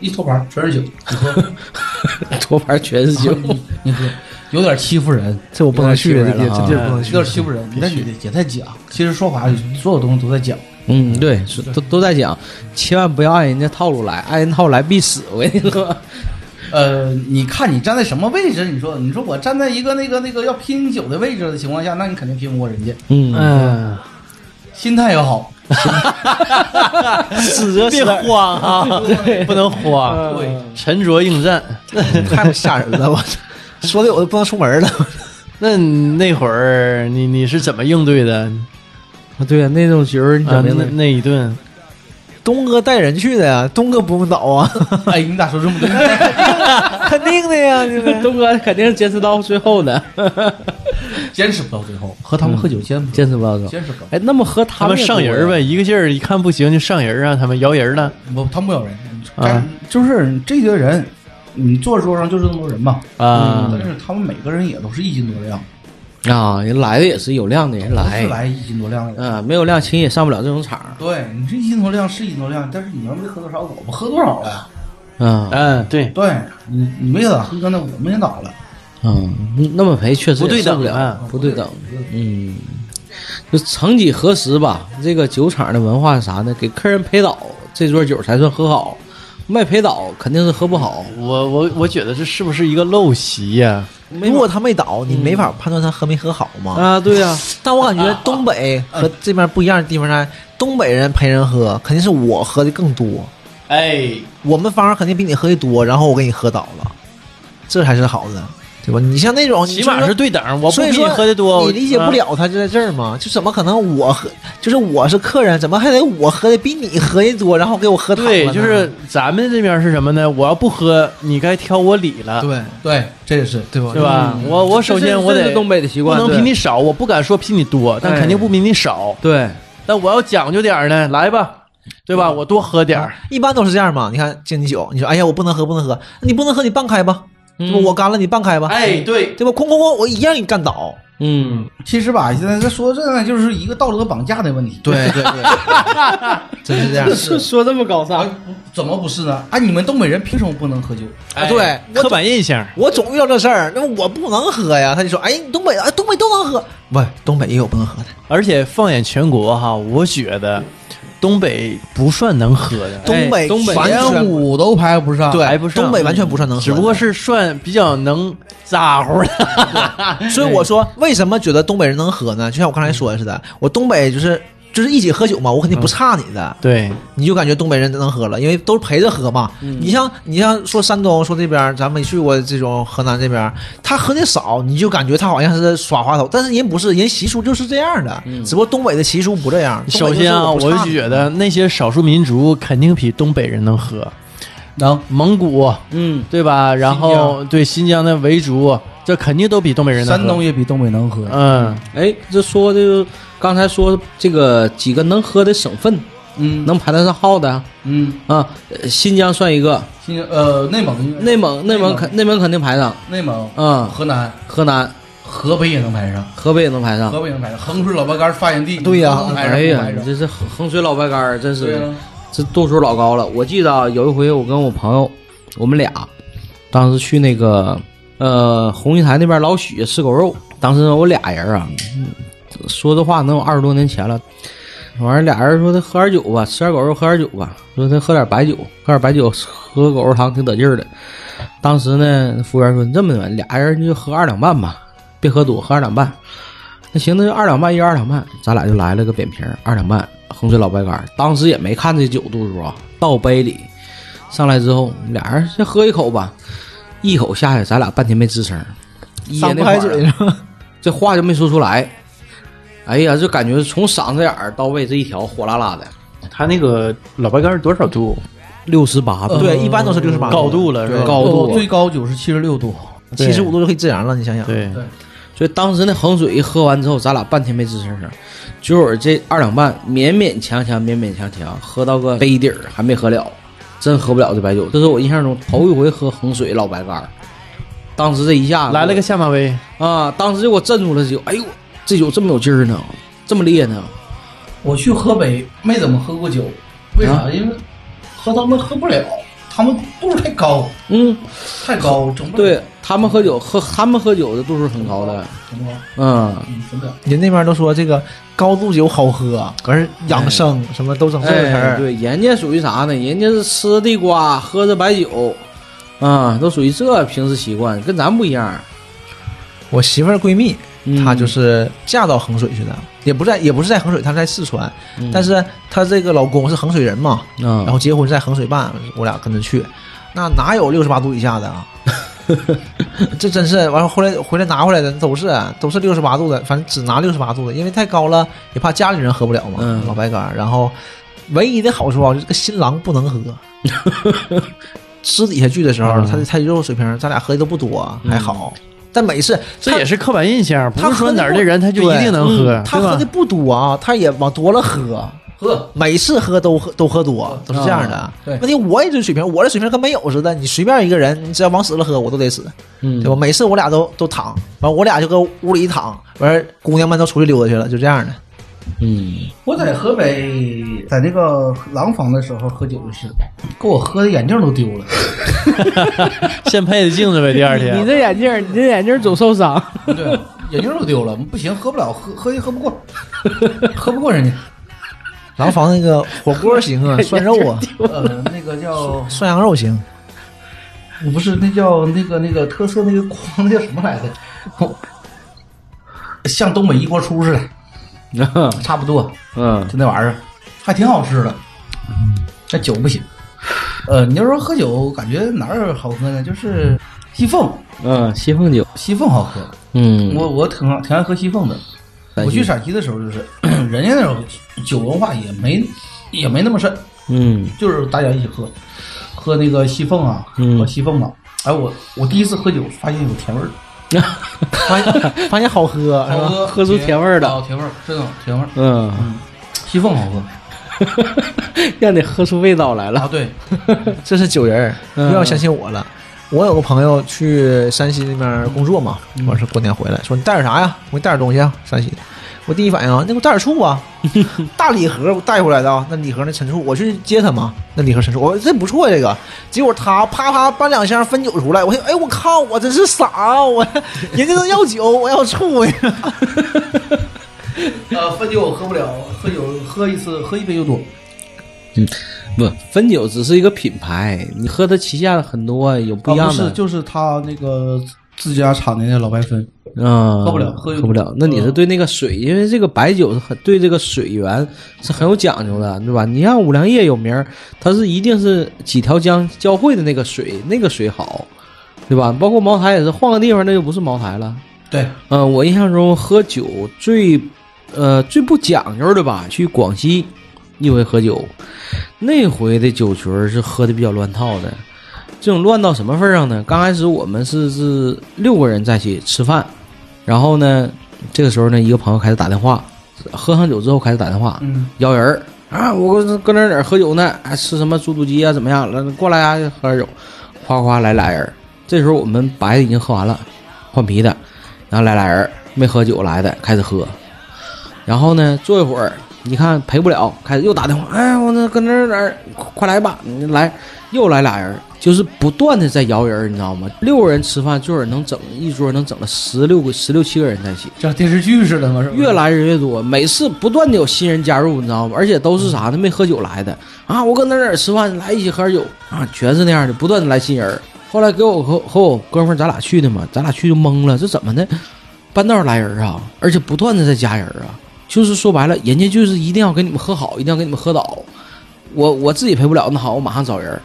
一托盘全是酒，你喝，<laughs> 托盘全是酒，你你喝，有点欺负人。这我不能去，这地有点欺负人了啊这地儿不能去有。点欺负人，你在也也在讲。其实说法所有东西都在讲。嗯，对，是都都在讲，千万不要按人家套路来，按人套路来必死。我跟你说，<laughs> 呃，你看你站在什么位置？你说，你说我站在一个那个那个要拼酒的位置的情况下，那你肯定拼不过人家。嗯，嗯，心态要好，死着别慌啊，不能慌，对，沉着应战。太吓人了！我说的我都不能出门了。<laughs> 那你那会儿你你是怎么应对的？对呀，那种局儿你啊，那怎么的？那一顿东哥带人去的呀，东哥不用倒啊，<laughs> 哎，你咋说这么多？<laughs> 肯定的呀？<laughs> 东哥肯定是坚持到最后的，坚持不到最后，和他们喝酒坚持坚持不到最后。坚持不到。哎，那么和他他们上人呗，一个劲儿一看不行就上人啊，他们摇人儿了不，他们不摇人，啊就是这些人，你坐桌上就是这么多人嘛。啊但是他们每个人也都是一斤多量，啊，人来的也是有量的人来是，来一斤多量的。嗯，没有量轻易也上不了这种场，对你这一斤多量是一斤多量，但是你要没喝多少，我们喝多少了？嗯嗯，对，对你你没咋喝呢，我们也倒了。嗯，那么赔确实不对也受不了等啊，不对等，嗯，就曾几何时吧，这个酒厂的文化是啥呢？给客人陪倒，这桌酒才算喝好，没陪倒肯定是喝不好。我我我觉得这是不是一个陋习呀？如果他没倒，你没法判断他喝没喝好嘛。啊，对呀、<laughs> 但我感觉东北和这边不一样的地方在，东北人陪人喝，肯定是我喝的更多，哎，我们方肯定比你喝的多，然后我给你喝倒了，这才是好的，对吧？你像那种，起码是对等，我不比你喝的多，你理解不啊。了他就在这儿嘛？就怎么可能我喝，就是我是客人，怎么还得我喝的比你喝的多，然后给我喝倒了对，呢就是咱们这边是什么呢？我要不喝，你该挑我理了，对对，这也是对吧？对吧？我我首先我得是东北的习惯，不能比你少，我不敢说比你多，但哎肯定不比你少。对，但我要讲究点儿呢，来吧，对吧？我多喝点儿，一般都是这样嘛。你看敬你酒，你说哎呀我不能喝不能喝，你不能喝你半开吧，对吧？嗯我干了你半开吧，哎，对，对吧？哐哐哐，我一样给你干倒。嗯，其实吧，现在这说这呢，就是一个道德绑架的问题。对对对，<laughs> 真是这样。说说这么高啊尚，，怎么不是呢？啊，你们东北人凭什么不能喝酒？啊对哎刻板印象。我总遇到这事儿，那我不能喝呀。他就说：“哎，东北哎，东北都能喝，不，东北也有不能喝的。而且放眼全国哈，我觉得东北不算能喝的，东北东北完连全五都排不上。对，排不上东北完全不算能喝，只不过是算比较能咋呼的。所以我说，为什么觉得东北人能喝呢？就像我刚才说的似的，我东北就是就是一起喝酒嘛，我肯定不差你的，对，你就感觉东北人能喝了，因为都是陪着喝嘛。你像你像说山东说这边，咱没去过这种河南这边，他喝的少，你就感觉他好像是耍滑头，但是人不是，人习俗就是这样的，只不过东北的习俗不这样。首先啊，我就觉得那些少数民族肯定比东北人能喝，能蒙古嗯，对吧？然后对新疆的维族，这肯定都比东北人能喝。山东也比东北能喝。嗯，哎，这说的刚才说这个几个能喝的省份，嗯。能排得上号的嗯，啊，呃新疆算一个，新疆呃内蒙内蒙内蒙。肯内蒙肯定排上，内蒙。嗯，河南。河南、河北也能排上，河北也能排上。河北能排上，衡水老白干发源地，对呀。哎呀，这是衡衡水老白干，真是这度数老高了。我记得啊，有一回我跟我朋友，我们俩当时去那个呃红玉台那边老许吃狗肉，当时我俩人啊，嗯说这话能有二十多年前了。完了，俩人说他喝点酒吧，吃点狗肉，喝点酒吧。说他喝点白酒，喝点白酒，喝狗肉汤挺得劲儿的。当时呢，服务员说：“你这么的，俩人就喝二两半吧，别喝多，喝二两半。”那行，那就二两半，一人二两半，咱俩就来了个扁瓶，二两半衡水老白干。当时也没看这酒度数啊，倒杯里上来之后，俩人先喝一口吧，一口下去，咱俩半天没吱声儿，噎那块儿嘴是吧？这话就没说出来。哎呀，就感觉从嗓子眼儿到胃这一条火辣辣的，他那个老白干是多少度？六十八度，对，一般都是六十八高度了是吧？高度最高酒是七十六度，七十五度就可以自燃了，你想想。对，所以当时那衡水一喝完之后，咱俩半天没吱声声。酒会儿这二两半勉勉强强，勉勉强强喝到个杯底儿，还没喝了，真喝不了这白酒。这是我印象中头一回喝衡水老白干儿。当时这一下来了个下马威，啊，当时就给我镇住了，这酒，哎呦，这酒这么有劲儿呢，这么烈呢。我去河北没怎么喝过酒，为啥？因为喝他们喝不了，他们度数太高，嗯，太高，整不了。对他们喝酒喝他们喝酒的度数很高的，整不了，嗯，嗯，整不了。人那边都说这个高度酒好喝，可是养生什么都整这个词哎，儿。对，人家属于啥呢？人家是吃地瓜，喝着白酒，啊，都属于这平时习惯，跟咱不一样。我媳妇儿闺蜜，嗯她就是嫁到衡水去的，也不在也不是在衡水，她在四川，嗯。但是她这个老公是衡水人嘛，啊，然后结婚在衡水办，我俩跟着去，那哪有六十八度以下的啊？<laughs> 这真是完了，后来回来拿回来的都是都是六十八度的，反正只拿六十八度的，因为太高了，也怕家里人喝不了嘛，嗯。老白干儿。然后唯一的好处啊，就是这个新郎不能喝。<laughs> 私底下聚的时候，嗯。他的他的肉水平，咱俩喝的都不多，还好。但每次这也是刻板印象，不他是说哪儿的人他就一定能喝，他喝的不多啊，他也往多了喝，<laughs> 喝每次喝都喝都喝多，都是这样的。啊对问题我也这水平，我这水平跟没有似的。你随便一个人，你只要往死了喝，我都得死，嗯对吧？每次我俩都都躺，完我俩就搁屋里一躺，完姑娘们都出去溜达去了，就这样的。嗯，我在河北，在那个廊坊的时候喝酒就是，给我喝的眼镜都丢了。<laughs> 现配的镜子呗，第二天。你这眼镜，你这眼镜总受伤。对，眼镜都丢了，不行，喝不了，喝喝也喝不过，喝不过人家。廊坊那个火锅行啊，<laughs> 涮肉啊，呃，那个叫涮羊肉行。不是，那叫那个那个特色那个筐，那叫什么来着？像东北一锅出似的，<laughs> 差不多，嗯就那玩意儿，还挺好吃的。那酒不行。呃，你要说喝酒，感觉哪儿好喝呢？就是西凤，嗯，西凤酒，西凤好喝。嗯，我我挺挺爱喝西凤的。我去陕西的时候，就是 <clears throat> 人家那种酒文化也没也没那么深，嗯就是大家一起喝，喝那个西凤啊，嗯喝西凤嘛。哎，我我第一次喝酒发现有甜味儿，发现发现好喝，是吧？喝喝出甜味儿的啊甜味儿，真的甜味儿。嗯，西凤好喝 <laughs> 让你喝出味道来了。啊，对，<laughs> 这是酒人儿，嗯又要相信我了。我有个朋友去山西那边工作嘛，完事过年回来，说你带点啥呀？我给你带点东西啊，山西的。我第一反应啊，那给我带点醋啊，<laughs> 大礼盒我带回来的啊，那礼盒那陈醋，我去接他嘛，那礼盒陈醋，我说这不错这个。结果他啪啪搬两箱汾酒出来，我说哎我靠，我真是傻，我 <laughs> 人家都要酒，我要醋呀。<laughs> 呃，汾酒我喝不了，喝酒喝一次喝一杯就多。嗯不，汾酒只是一个品牌，你喝它旗下的很多有不一样的。啊不是，就是它那个自家产的那老白汾，啊，喝不了喝喝不了。那你是对那个水，因为这个白酒是很对这个水源是很有讲究的，对吧？你像五粮液有名儿，它是一定是几条江交汇的那个水，那个水好，对吧？包括茅台也是，换个地方那就不是茅台了。对，嗯，我印象中喝酒最呃最不讲究的吧，去广西一回喝酒，那回的酒群是喝的比较乱套的。这种乱到什么份儿上呢？刚开始我们是是六个人在一起吃饭，然后呢，这个时候呢，一个朋友开始打电话，喝上酒之后开始打电话，嗯，邀人儿啊，我搁搁哪儿哪儿喝酒呢？啊，吃什么猪肚鸡啊？怎么样了？过来啊，喝点酒，夸夸来俩人。这时候我们白的已经喝完了，换啤的，然后来俩人没喝酒来的开始喝，然后呢，坐一会儿，你看陪不了，开始又打电话，哎，我那搁那哪儿，快快来吧，你来，又来俩人，就是不断的在摇人，你知道吗？六个人吃饭，最后能整一桌能整了十六个、十六七个人在一起，像电视剧似的嘛，是？越来人越多，每次不断的有新人加入，你知道吗？而且都是啥呢？没喝酒来的啊！我搁哪儿哪儿吃饭，来一起喝点酒啊，全是那样的，不断的来新人。后来给我和和我哥们儿咱俩去的嘛，咱俩去就懵了，这怎么的？半道儿来人啊，而且不断的在加人啊，就是说白了，人家就是一定要给你们喝好，一定要给你们喝倒。我我自己陪不了，那好，我马上找人。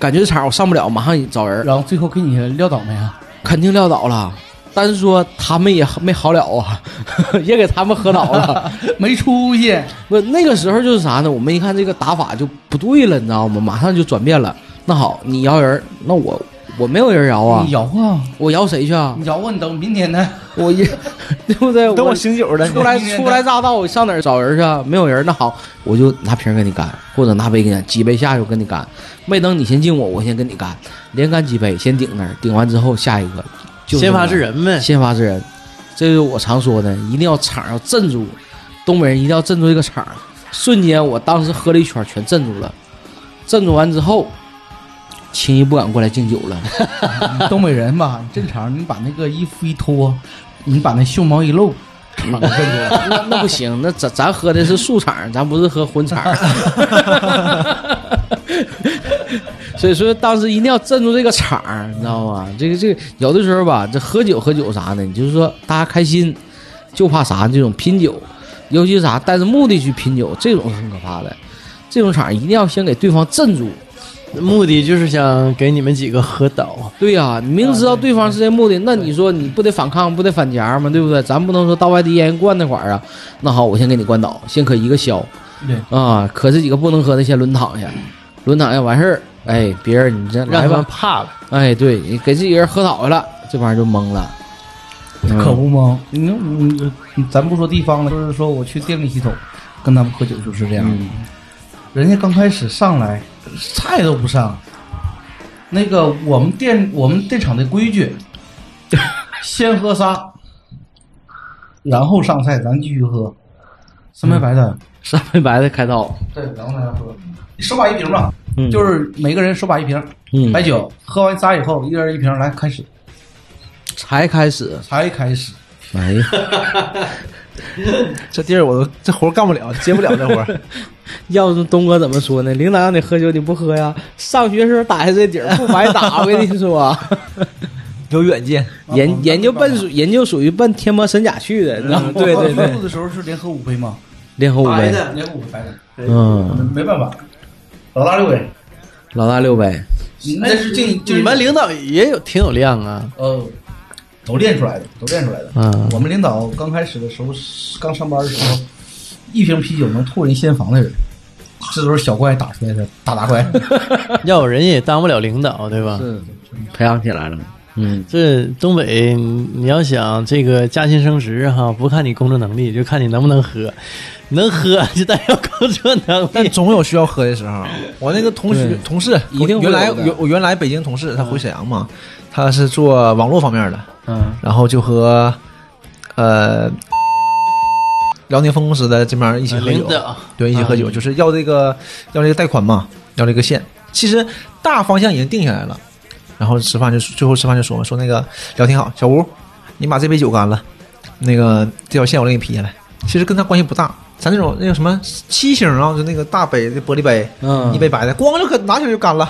感觉这场我上不了，马上找人。然后最后给你撂倒没啊？肯定撂倒了，但是说他们也没好了啊，<laughs> 也给他们喝倒了。<laughs> 没出息，不，那个时候就是啥呢？我们一看这个打法就不对了，你知道吗？马上就转变了。那好，你摇人，那我我没有人摇啊你，摇啊，我摇谁去啊？你摇啊，你等明天呢？我一 <laughs> 对不对？等我醒酒了，初来初来乍到，我上哪儿找人去啊？没有人，那好，我就拿瓶跟你干，或者拿杯跟你干，几杯下去我跟你干，没等你先敬我，我先跟你干，连干几杯，先顶那儿，顶完之后下一个，就先发制人。人呗。先发制人，这就是我常说的，一定要场要镇住，东北人一定要镇住这个场。瞬间，我当时喝了一圈，全镇住了。镇住完之后，轻易不敢过来敬酒了。<laughs> 东北人吧，正常，你把那个衣服一脱，你把那袖毛一露。<laughs> 那那不行，那咱咱喝的是素场，咱不是喝荤场。<laughs> 所以说，当时一定要镇住这个场儿，你知道吗？这个这个，有的时候吧，这喝酒喝酒啥的，你就是说大家开心，就怕啥？这种拼酒，尤其是啥带着目的去拼酒，这种是很可怕的。这种场一定要先给对方镇住。目的就是想给你们几个喝倒。对呀、你明知道对方是这目的，那你说你不得反抗，不得反夹吗？对不对？咱不能说到外地烟灌那块儿啊。那好，我先给你灌倒，先可一个消。对啊，可这几个不能喝的先轮躺下，轮躺下完事儿，哎，别人你这让他们来吧，怕了。哎，对你给自己人喝倒下了，这帮人就懵了。嗯可不吗？你你你咱不说地方了，就是说我去电力系统，跟他们喝酒就是这样。嗯人家刚开始上来菜都不上，那个我们店我们店场的规矩，<laughs> 先喝仨，然后上菜，咱继续喝。三杯白的，三杯白的开刀，对，然后大家喝。你手把一瓶吧，嗯。就是每个人手把一瓶嗯。白酒，喝完仨以后，一人一瓶，来开始，才开始，才开始。哎呀，<laughs> 这地儿我都这活干不了，接不了这活儿。<laughs> <laughs> 要是东哥怎么说呢？领导让你喝酒，你不喝呀？上学时候打下这底儿不白打，<laughs> 我跟你说，<laughs> 有远见，研研究奔属研究属于奔天魔神甲去的，你知道吗？对对对喝的时候是连喝五杯吗？联合五杯，的，连喝五杯白的。嗯，没办法，老大六杯，老大六杯，那是进你们领导也有挺有量啊，哦，都练出来的，都练出来的。嗯我们领导刚开始的时候，刚上班的时候，一瓶啤酒能吐人先房的人，这都是小怪打出来的大大怪。<laughs> 要有人也当不了领导，对吧？是培养起来了。嗯，这东北，你你要想这个加薪升职哈，不看你工作能力，就看你能不能喝。能喝 <laughs> 就代表工作能但力。总有需要喝的时候。<laughs> 我那个同学同事，一定原来原我原来北京同事，他回沈阳嘛，他是做网络方面的，嗯，然后就和呃辽宁分公司的这边一起喝酒，对，一起喝酒，就是要这个要这个贷款嘛，要这个线。其实大方向已经定下来了，然后吃饭就最后吃饭就说嘛，说那个聊挺好，小吴，你把这杯酒干了，那个这条线我给你批下来。其实跟他关系不大，咱那种那个什么七星啊，就那个大杯的玻璃杯，嗯一杯白的，咣就可拿起来就干了。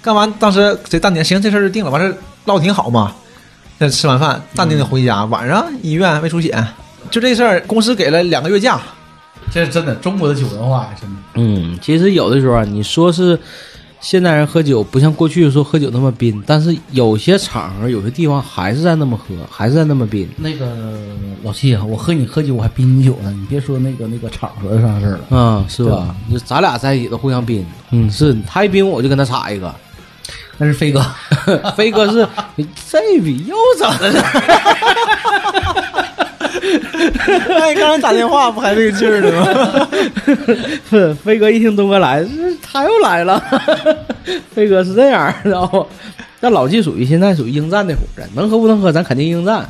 干完当时这淡定，行，这事儿就定了，完事儿唠得挺好嘛。那吃完饭淡定的回家，晚上医院胃出血，就这事儿，公司给了两个月假。这是真的，中国的酒文化呀，真的。嗯，其实有的时候啊，你说是现代人喝酒不像过去说喝酒那么宾，但是有些场合、有些地方还是在那么喝，还是在那么宾。那个老七啊，我和你喝酒我还宾你酒呢，你别说那个那个场合上事儿了。嗯，是吧吧？就咱俩在一起都互相宾。嗯，是他一宾我就跟他插一个。那是飞哥，<laughs> 飞哥是你这笔又怎么了？哎，刚才打电话不还这个劲儿呢吗？<laughs> 是飞哥一听东哥来，是他又来了。<laughs> 飞哥是这样，知道不？但老纪属于现在属于应战那伙儿，能喝不能喝，咱肯定应战。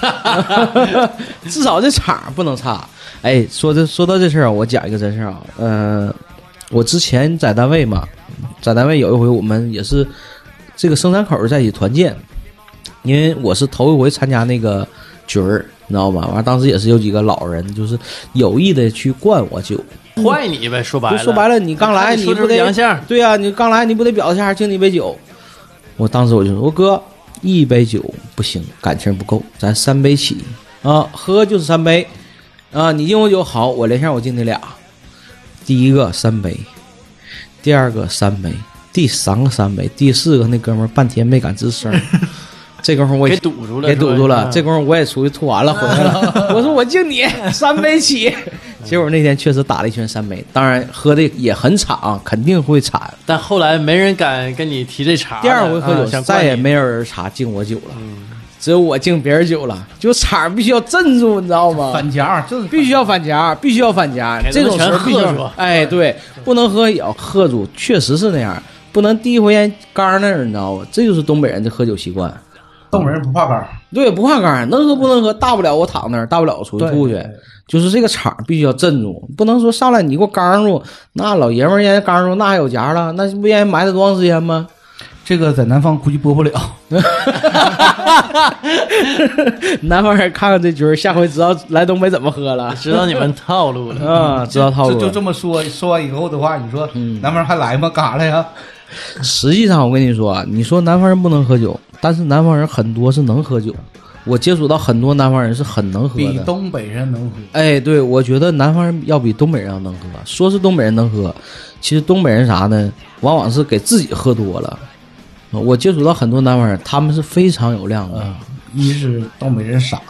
<laughs> 至少这场不能差。哎，说这说到这事儿啊，我讲一个真事儿啊。嗯、我之前在单位嘛，在单位有一回我们也是这个生产口儿在一起团建，因为我是头一回参加那个局儿，你知道吗？完，当时也是有几个老人，就是有意的去灌我酒。坏你呗，说白了，就说白了，你刚来，你不得洋相对呀、你刚来，你不得表示一下，敬你一杯酒。我当时我就说，我哥，一杯酒不行，感情不够，咱三杯起啊，喝就是三杯啊，你敬我酒好，我连下我敬你俩，第一个三杯，第二个三杯，第三个三杯，第四个那哥们儿半天没敢吱声儿，<laughs> 这功夫我也给堵住了，给堵住了。这功夫我也出去吐完了回来了。<laughs> 我说我敬你 <laughs> 三杯起，结果那天确实打了一圈三杯，当然喝的也很惨，肯定会惨。但后来没人敢跟你提这茬。第二回喝酒再也没有人查敬我酒了，只有我敬别人酒了，就场必须要镇住，你知道吗？反夹就是必须要反夹，必须要反夹这种时候必须喝住要哎，对，<laughs> 不能喝也要喝住，确实是那样，不能第一回烟干那儿，你知道吗？这就是东北人的喝酒习惯。东北人不怕杆儿，对，不怕干，能喝不能喝，大不了我躺那儿，大不了我出去吐去。就是这个场必须要镇住，不能说上来你给我刚住，那老爷们儿烟刚住，那还有夹了，那不烟埋汰多长时间吗？<laughs> 这个在南方估计播不了。<laughs> 南方人看看这局儿，下回知道来东北怎么喝了知道你们套路了。啊，知道套路了。就就这么说，说完以后的话，你说嗯南方人还来吗？干啥来呀？实际上，我跟你说啊，你说南方人不能喝酒，但是南方人很多是能喝酒。我接触到很多南方人是很能喝的。比东北人能喝。哎，对，我觉得南方人要比东北人要能喝。说是东北人能喝，其实东北人啥呢？往往是给自己喝多了。我接触到很多南方人，他们是非常有量的。啊，一是东北人傻，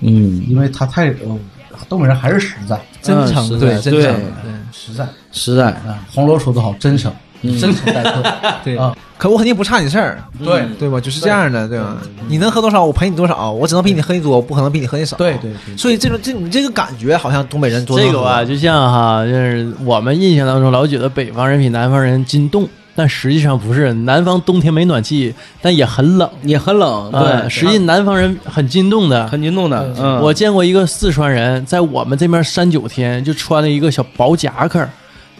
嗯，因为他太呃东北人还是实在，真诚嗯对真诚对实在实在。啊。红楼说的好，真诚。真诚待客。对啊，可我肯定不差你事儿，对对吧？就是这样的，对吧？你能喝多少，我赔你多少，我只能比你喝的多，我不可能比你喝的少。对对对，所以这种这你这个感觉，好像东北人多这个吧，就像哈，就是我们印象当中老觉得北方人比南方人筋冻，但实际上不是，南方冬天没暖气，但也很冷。也很冷，啊对，实际南方人很筋冻的。很激动的。嗯，我见过一个四川人，在我们这边三九天就穿了一个小薄夹克。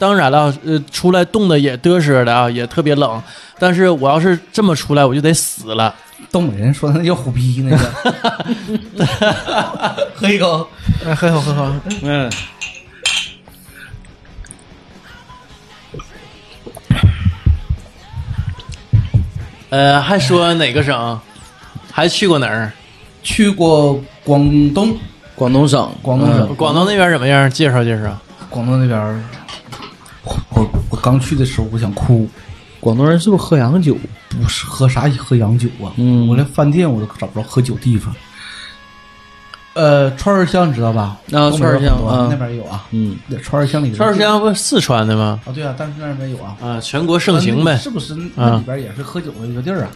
当然了，呃，出来冻的也嘚瑟的啊，也特别冷。但是我要是这么出来，我就得死了。东北人说的那叫虎逼那个。喝一口，哎，喝喝喝喝，嗯，呃，还说哪个省？还去过哪儿？去过广东，广东省，广东省，广东那边怎么样？介绍介绍。广东那边儿，我我刚去的时候我想哭，广东人是不是喝洋酒？不是喝啥喝洋酒啊？嗯我连饭店我都找不着喝酒地方。呃，串儿香你知道吧？啊串儿香很多啊那边也有啊。嗯，对，串儿香里边串儿香不是四川的吗？啊，对啊，但是那边有啊。啊，全国盛行呗。是不是那里边也是喝酒的一个地儿啊？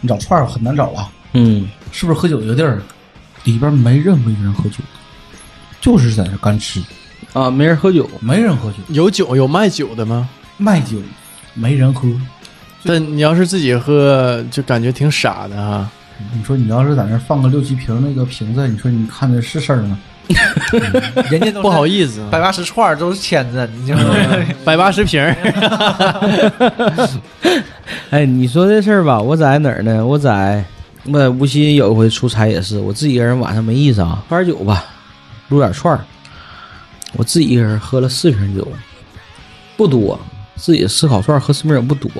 你找串儿很难找啊，嗯，是不是喝酒一个地儿？里边没任何一个人喝酒，就是在那干吃，啊，没人喝酒，没人喝酒，有酒有卖酒的吗？卖酒没人喝。但你要是自己喝，就感觉挺傻的哈。你说你要是在那放个六七瓶那个瓶子，你说你看着是事儿吗？<laughs> 人家都不好意思，百八十串儿都是签子，你就 <laughs> 百八十瓶儿。<laughs> 哎，你说这事儿吧，我在哪儿呢？我在我在无锡有一回出差也是，我自己一个人晚上没意思啊，喝点酒吧，撸点串儿。我自己一个人喝了四瓶酒，不多，自己吃烤串喝四瓶酒不多。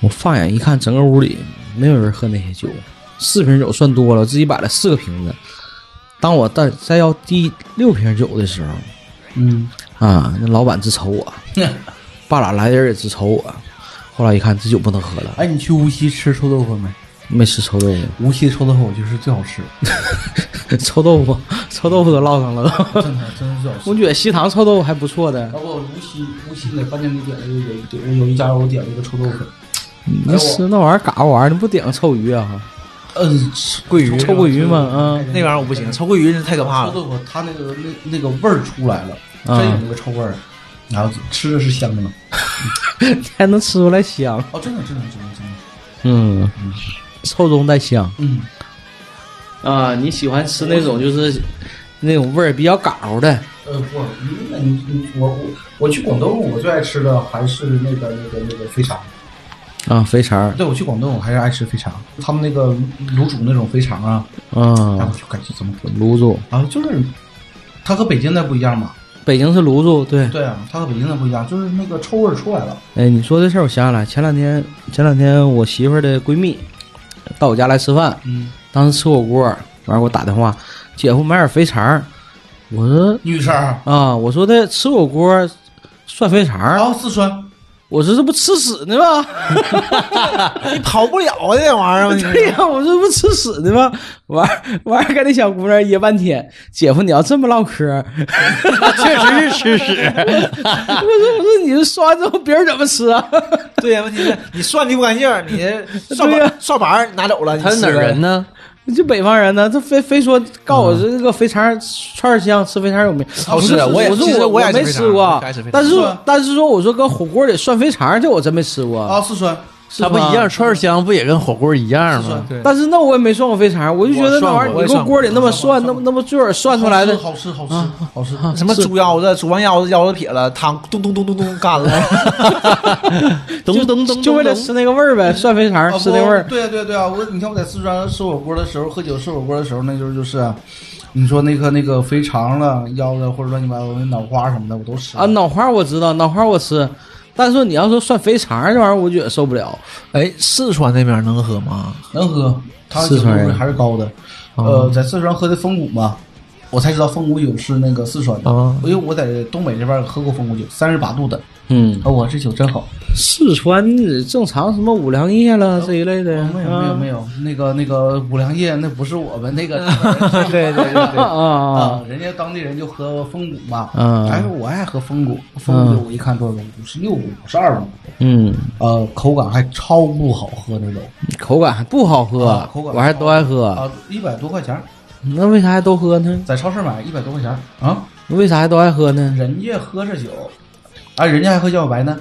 我放眼一看，整个屋里没有人喝那些酒，四瓶酒算多了，我自己摆了四个瓶子。当我再再要第六瓶酒的时候，嗯，啊，那老板直瞅我，<laughs> 半拉来人也直瞅我。后来一看，这酒不能喝了，哎，你去无锡吃臭豆腐没？没吃臭豆腐无锡的臭豆腐我觉得是最好吃，的，<laughs> 臭豆腐，臭豆腐都烙上了都。真的真是最好吃。我觉得西塘臭豆腐还不错的。包括无锡无锡那饭店里点的有有有一家我点了一个臭豆腐，你吃那玩意儿嘎玩意儿，你不点个臭鱼啊？嗯，桂鱼臭鳜鱼嘛？啊，那玩意儿我不行，臭鳜鱼太可怕了。臭豆腐它那个那那个味儿出来了，啊真有那个臭味儿，然后吃着是香的呢。<laughs> 还能吃出来香。哦，真的真的真的真的，嗯嗯，臭中带香嗯，啊！你喜欢吃那种就是那种味儿比较嘎乎的？呃不，那你你我我我去广东，我最爱吃的还是那个那个那个肥肠。啊，肥肠对，我去广东，我还是爱吃肥肠，他们那个卤煮那种肥肠啊，哎，啊我，就感觉怎么回卤煮，啊，就是它和北京的不一样嘛。北京是卤煮，对。对啊，它和北京的不一样，就是那个臭味儿出来了。哎，你说这事儿，我想起来，前两天前两天我媳妇儿的闺蜜到我家来吃饭，嗯，当时吃火锅，完儿给我打电话，姐夫买点肥肠。我说女生，啊，我说的吃火锅涮肥肠儿，然后四川，我说这不吃屎呢吗？你 <laughs> 跑不了啊，这玩意儿。<laughs> 对呀、我说这不吃屎呢吗？完儿完儿跟那小姑娘噎半天，姐夫你要这么唠嗑儿，<laughs> 确实是吃屎。我说我说你这涮完之后别人怎么吃啊？对呀，问题是你涮的不干净，你刷对呀板刷板拿走了，你他是哪儿人呢？就北方人呢，他非非说告我这个肥肠串儿香，吃肥肠有没有？好吃我我也其实我说我我也没吃过但是但是说我说搁火锅里涮肥肠，这我真没吃过。啊，四川，它不一样，串儿香不也跟火锅一样吗？对但是那我也没涮过肥肠，我就觉得那玩意儿你给我锅里那么涮，那么那么自个儿涮出来的，好吃好吃好吃。<laughs> 什么猪腰子，煮完腰子腰子撇了，汤咚咚咚咚咚干了。咚咚咚，就为了吃那个味儿呗，涮肥肠啊吃那味儿。对啊对啊对啊，我你看我在四川吃火锅的时候，喝酒吃火锅的时候，那时候就是啊，你说那个那个肥肠了、腰子或者乱七八糟的脑花什么的，我都吃啊，脑花我知道，脑花我吃，但是说你要说涮肥肠这玩意儿，我觉得受不了。哎，四川那边能喝吗？能喝，它酒度四川人还是高的。呃，在四川喝的风骨嘛，我才知道风骨酒是那个四川的，啊因为我在东北这边喝过风骨酒，三十八度的，嗯，哦，我这酒真好。四川正常什么五粮液了这一类的，没有没有没有，那个那个五粮液那不是我们那个。对对对对，<laughs> 啊啊啊，人家当地人就喝风骨嘛。嗯。哎，我爱喝风骨，风骨我一看多少度？五十六度、五十二度，嗯，呃，口感还超不好喝那种。口感还不好喝啊口感，我还都爱喝，啊，一百多块钱，那为啥还都喝呢？在超市买一百多块钱。啊，为啥还都爱喝呢？人家喝着酒，啊，人家还喝江小白呢。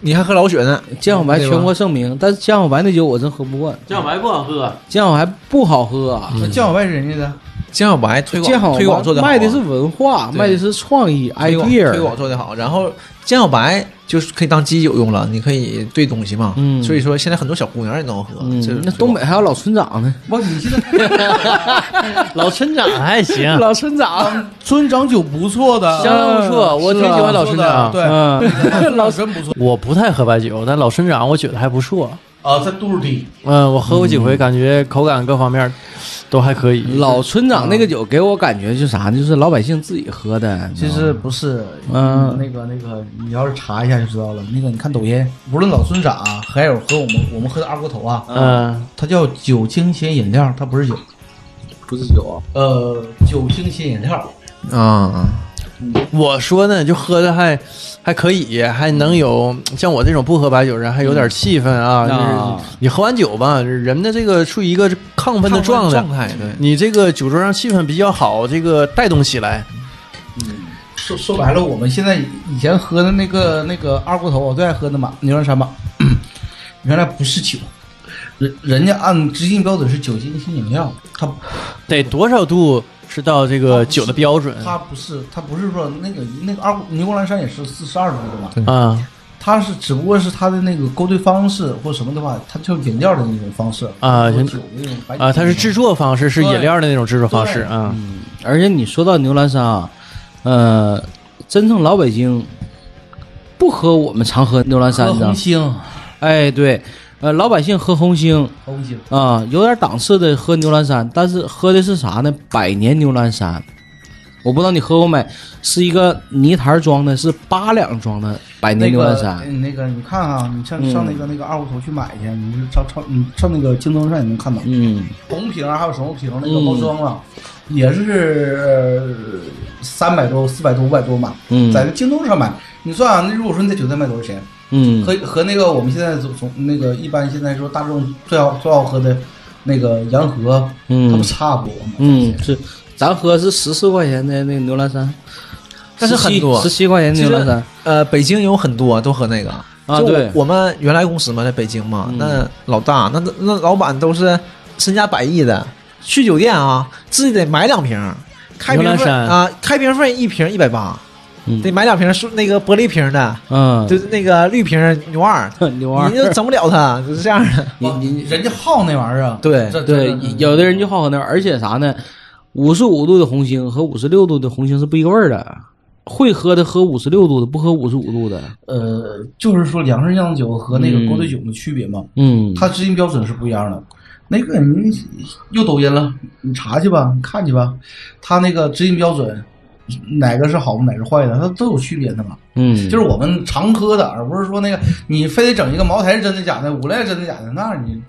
你还喝老雪呢？江小白全国盛名，但是江小白那酒我真喝不惯，江小白不好喝，江小白不好喝啊。那江小白是人家的，江小白推广推广做的好啊，卖的是文化，卖的是创意 idea，推广做的好。然后江小白就是可以当基酒用了，你可以兑东西嘛。嗯。所以说现在很多小姑娘也能喝。那东北还有老村长呢，不，你现在 <laughs> 老村长还行，老村长，村长酒不错的，相当不错，我挺喜欢老村长。对，嗯，<laughs> 老真不错。我不太喝白酒，但老村长我觉得还不错。啊，在度数低，嗯，我喝过几回，感觉口感各方面都还可以。老村长那个酒给我感觉就啥呢？就是老百姓自己喝的，其实不是，嗯那个那个，你要是查一下就知道了。那个你看抖音，无论老村长啊，还有和我们我们喝的二锅头啊，嗯，它叫酒精型饮料，它不是酒，不是酒啊，呃，酒精型饮料。啊，我说呢，就喝的还还可以，还能有像我这种不喝白酒人还有点气氛啊。就是啊你喝完酒吧，人的这个处于一个亢奋的状态状，态对。你这个酒桌上气氛比较好，这个带动起来。嗯说说白了，我们现在以前喝的那个那个二锅头，我最爱喝的嘛，牛栏山嘛，<clears throat> 原来不是酒，人人家按直径标准是酒精性饮料，它得多少度是到这个酒的标准它不是它不是说那个那个二牛栏山也是四十二度的嘛，啊它是只不过是它的那个勾兑方式或什么的话，它就饮料的那种方式啊和酒那种啊，它是制作方式是饮料的那种制作方式对啊。而且你说到牛栏山啊，呃，真正老北京不喝我们常喝牛栏山喝的红，星，哎，对，呃，老百姓喝红星红星啊、有点档次的喝牛栏山，但是喝的是啥呢？百年牛栏山。我不知道你喝过没，是一个泥坛装的，是八两装的百年牛栏山。嗯那个你看啊，你上嗯上那个那个二锅头去买去，你就上超你上那个京东上也能看到。嗯红瓶儿还有什么瓶儿那个包装啊，也是三百多、四百多、五百多嘛。嗯。在京东上买，你算啊，那如果说你在酒店卖多少钱？嗯。和和那个我们现在从从那个一般现在说大众最好最好喝的那个洋河，嗯。它不差不多吗？嗯，是，咱喝是十四块钱的那个牛栏山，但是很多。十七块钱牛栏山。呃，北京有很多都喝那个。啊对。我们原来公司嘛，在北京嘛，嗯。那老大那那老板都是身家百亿的，去酒店啊，自己得买两瓶，开瓶费啊，开瓶费一瓶一百八，嗯得买两瓶是那个玻璃瓶的，嗯，就是那个绿瓶牛二，<laughs> 牛二你就整不了它，<laughs> 就是这样的。你你人家好那玩意儿啊，对对，有的人就好喝那玩意儿，而且啥呢？五十五度的红星和五十六度的红星是不一个味儿的。会喝的喝五十六度的，不喝五十五度的。呃，就是说粮食酿酒和那个嗯勾兑酒的区别嘛。嗯，它执行标准是不一样的。那个你又抖音了，你查去吧，你看去吧，他那个执行标准哪个是好的，哪个是坏的，它都有区别的嘛。嗯，就是我们常喝的，而不是说那个你非得整一个茅台是真的假的，五粮液真的假的，那你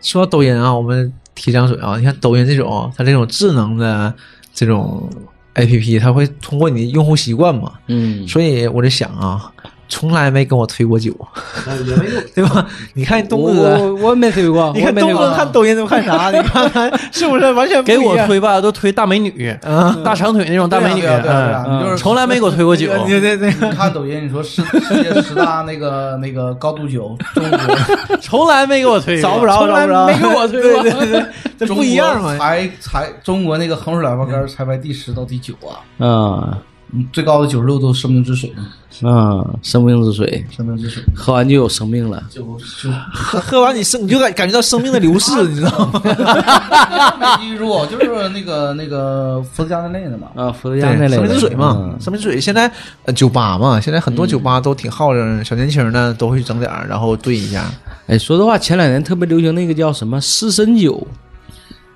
说抖音啊，我们提张嘴啊，你看抖音这种，它这种智能的这种 A P P，它会通过你的用户习惯嘛，嗯，所以我就想啊，从来没跟我推过酒，对吧？你看东哥，我没推过，<laughs> 你看东哥看抖音都看啥？<laughs> 你看看是不是完全给我推吧，都推大美女，啊？大长腿那种大美女，嗯你就是从来没给我推过酒。<laughs> 对对对，你看抖音，你说世世界十大那个那个高度酒，中国从来没给我推过，找不着，从来找不着，没给我推过。对对对，这不一样嘛。才才中国那个衡水喇叭干儿才排第十到第九啊，嗯嗯最高的九十六度生命之水呢，嗯，生命之水，生命之水喝完就有生命了。就就喝 <laughs> 喝完你生你就感感觉到生命的流逝，<laughs> 你知道吗？没记住，就是那个那个伏特加那类的嘛。啊，伏特对加那类的生命之水嘛，嗯生命之水。现在呃酒吧嘛，现在很多酒吧都挺好的，小年轻呢都会去整点儿，然后兑一下。哎，说实话，前两年特别流行那个叫什么湿身酒，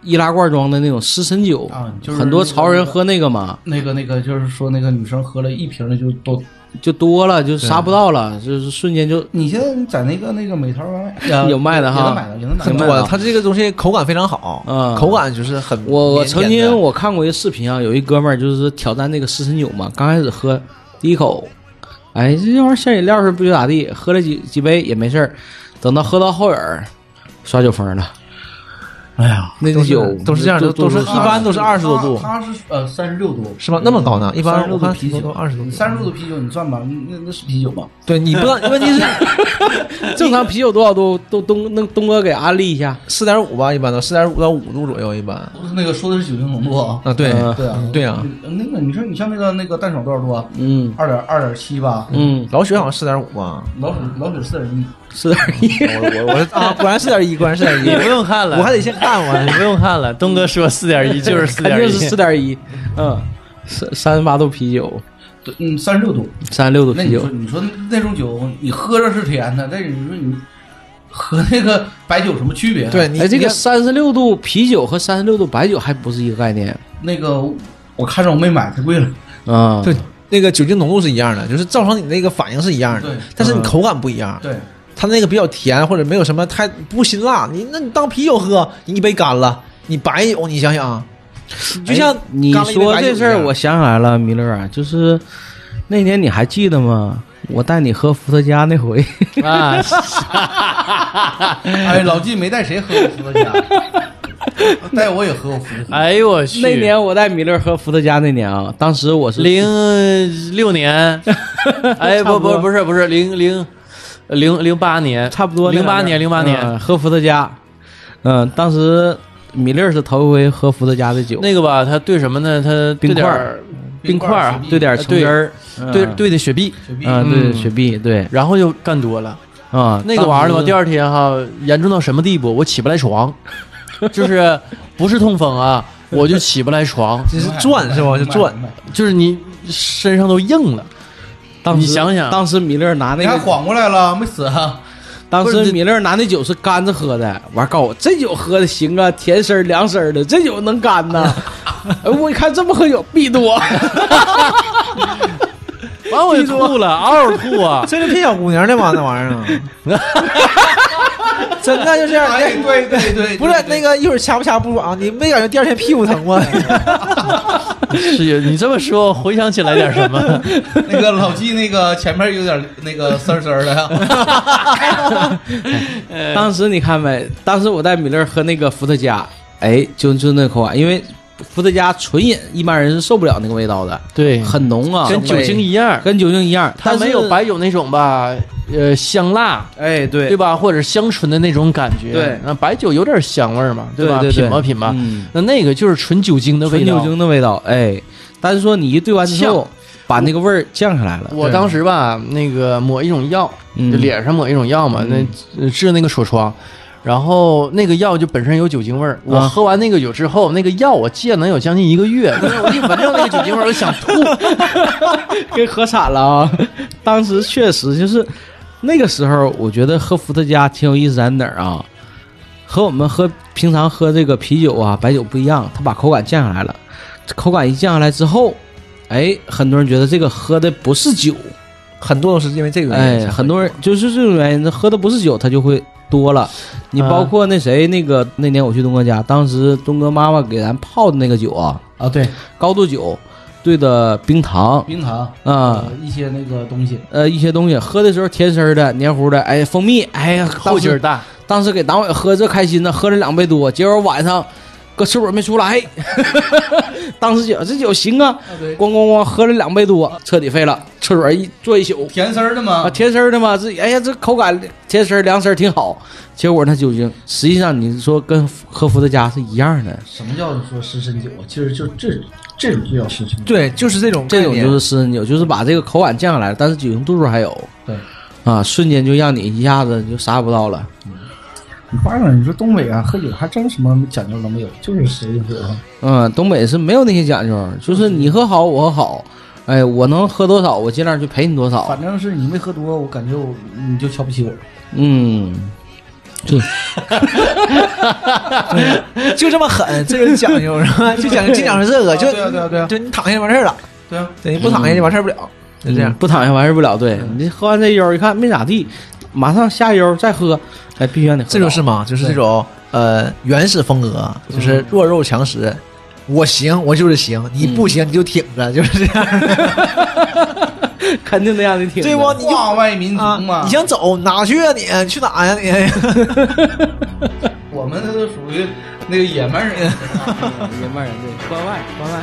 易拉罐装的那种湿身酒啊就是很多潮人喝那个嘛。那个那个就是说，那个女生喝了一瓶的就都就多了，就杀不到了，就是瞬间就你现在在那个那个美团外 <laughs> 有卖的哈。很多它这个东西口感非常好，嗯口感就是很我我曾经我看过一个视频啊，有一哥们儿就是挑战那个湿身酒嘛，刚开始喝第一口，哎，这玩意儿像饮料似的，不觉咋地，喝了几几杯也没事儿，等到喝到后眼儿耍酒疯了，哎呀，都是那个酒都是这样，都都是一般都是二十多度，它是呃三十六度，是吧？那么高呢？一般36我看度啤酒都二十多度。三十度的啤酒，你算吧，那那是啤酒吗？对你不知道，问题是 <laughs> 正常啤酒多少度？都东那东哥给安利一下，四点五吧，一般都四点五到五度左右，一般。不是那个说的是酒精浓度啊。啊，对，嗯对啊，对啊，那个你说你像那个那个淡爽多少度啊？嗯二点二点七吧。嗯，老雪好像四点五吧。老水老水四点一。四点一，<laughs> 我我我啊，果然四点一，果然四点一 <laughs> 你。不用看了，我还得先看完。<laughs> 你不用看了。东哥说四点一就是四点一，肯定是四点一，嗯，三三十八度啤酒，对，嗯，三十六度。三十六度啤酒你说，，你说那种酒，你喝着是甜的，但是你说你和那个白酒有什么区别？对，你哎，这个你三十六度啤酒和三十六度白酒还不是一个概念，那个我看着我没买，太贵了。啊，对那个酒精浓度是一样的，就是造成你那个反应是一样的对，但是你口感不一样。对，它那个比较甜，或者没有什么太不辛辣，你那你当啤酒喝，你一杯干了，你白酒你想想，就像哎你说这事儿，我想起来了，米勒啊，就是那年你还记得吗？我带你喝伏特加那回，<laughs> 啊，<laughs> 哎，老纪没带谁喝过伏特加，<laughs> 带我也喝过伏特加。哎呦我去，那年我带米勒喝伏特加那年啊，当时我是零六年，哎不不不不是不是零零零零八年，差不多那零八年零八年。嗯喝伏特加，嗯，当时米勒是头一回喝伏特加的酒，那个吧，他兑什么呢？他兑冰块点儿冰块儿啊，兑点橙汁儿，兑兑的雪碧，雪碧，嗯，对嗯雪碧，对。然后就干多了。啊，那个玩意儿第二天哈严重到什么地步？我起不来床，<laughs> 就是不是痛风啊，我就起不来床，这是转是吧？就转。就是你身上都硬了。当时你想想当时米勒拿那你还个，缓过来了，没死啊？<laughs> 当时米勒拿那酒是干着喝的，完告诉我这酒喝的行啊，甜丝儿凉丝儿的，这酒能干呐。<laughs> 哎，我一看这么喝酒必多，<laughs> 完我就吐了，嗷嗷吐啊！这是骗小姑娘的吗？那玩意儿啊，<laughs> 真的就是哎，对对对，不是那个一会儿掐不掐不爽，你没感觉第二天屁股疼吗？<laughs> 是你这么说，回想起来点什么？<laughs> 那个老纪那个前面有点那个丝儿丝儿的呀。当时你看没？当时我带米勒喝那个伏特加，哎，就就那口感，因为伏特加纯饮一般人是受不了那个味道的，对，很浓啊，跟酒精一样，跟酒精一样，它没有白酒那种吧，呃，香辣。哎，对。对吧？或者香醇的那种感觉，对。那白酒有点香味儿嘛，吧？对对对。品吧品吧，嗯。那那个就是纯酒精的味道。纯酒精的味道，哎，但是说你一兑完之后，把那个味儿降下来了，我当时吧，那个抹一种药，嗯。就脸上抹一种药嘛，那呃治那个痤疮，然后那个药就本身有酒精味儿。我啊喝完那个酒之后，那个药我戒能有将近一个月，<laughs> 因为我一闻到那个酒精味儿，我就想吐。<laughs> 给喝惨了啊！当时确实就是那个时候，我觉得喝伏特加挺有意思在哪儿啊？和我们喝平常喝这个啤酒啊、白酒不一样，它把口感降下来了。口感一降下来之后，哎，很多人觉得这个喝的不是酒，很多都是因为这个原因哎，很多人就是这种原因，喝的不是酒，他就会多了。你啊包括那谁，那个那年我去东哥家，当时东哥妈妈给咱泡的那个酒啊，啊，对，高度酒兑的冰糖。冰糖啊，呃一些那个东西，呃，一些东西喝的时候甜丝儿的、黏糊的，哎，蜂蜜，哎呀，后劲儿大，当时给党委喝这开心呢，喝了两杯多，结果晚上搁厕所没出来，<laughs> 当时觉得这酒行啊，咣咣咣喝了两杯多，彻底废了，厕所一坐一宿。甜丝儿的啊，甜丝儿的嘛，这哎呀，这口感甜丝儿、凉丝儿挺好。结果那酒精，实际上你说跟喝伏特加是一样的，什么叫说湿身酒啊？其实就这这种就叫湿身酒。对，就是这种这种就是湿身酒，就是把这个口感降下来了，但是酒精度数还有对，啊，瞬间就让你一下子就啥也不到了。你发现你说东北啊，喝酒还真什么讲究都没有，就是实用酒啊。嗯，东北是没有那些讲究，就是你喝好我喝好，哎，我能喝多少我尽量去陪你多少。反正是你没喝多，我感觉我你就瞧不起我。嗯，就就这么狠，这个讲究是吧？就讲究就讲究这个，就 <laughs> 对啊对啊对啊就你躺下就完事儿了，对啊，对，你不躺下就完事儿不了。就这样嗯。不躺下完事不了。对你喝完这悠一看没咋地，马上下悠再喝，哎，必须让你喝这就是嘛，就是这种呃原始风格，就是弱肉强食。我行，我就是行；你不行，你就挺着，就是这样。<laughs> 肯定得让你挺着。对不？你就化外民族啊，嘛，你想走哪去啊？你去哪呀？你 <laughs> 我们这都属于那个野蛮人。<laughs> 野蛮人对，关外关外。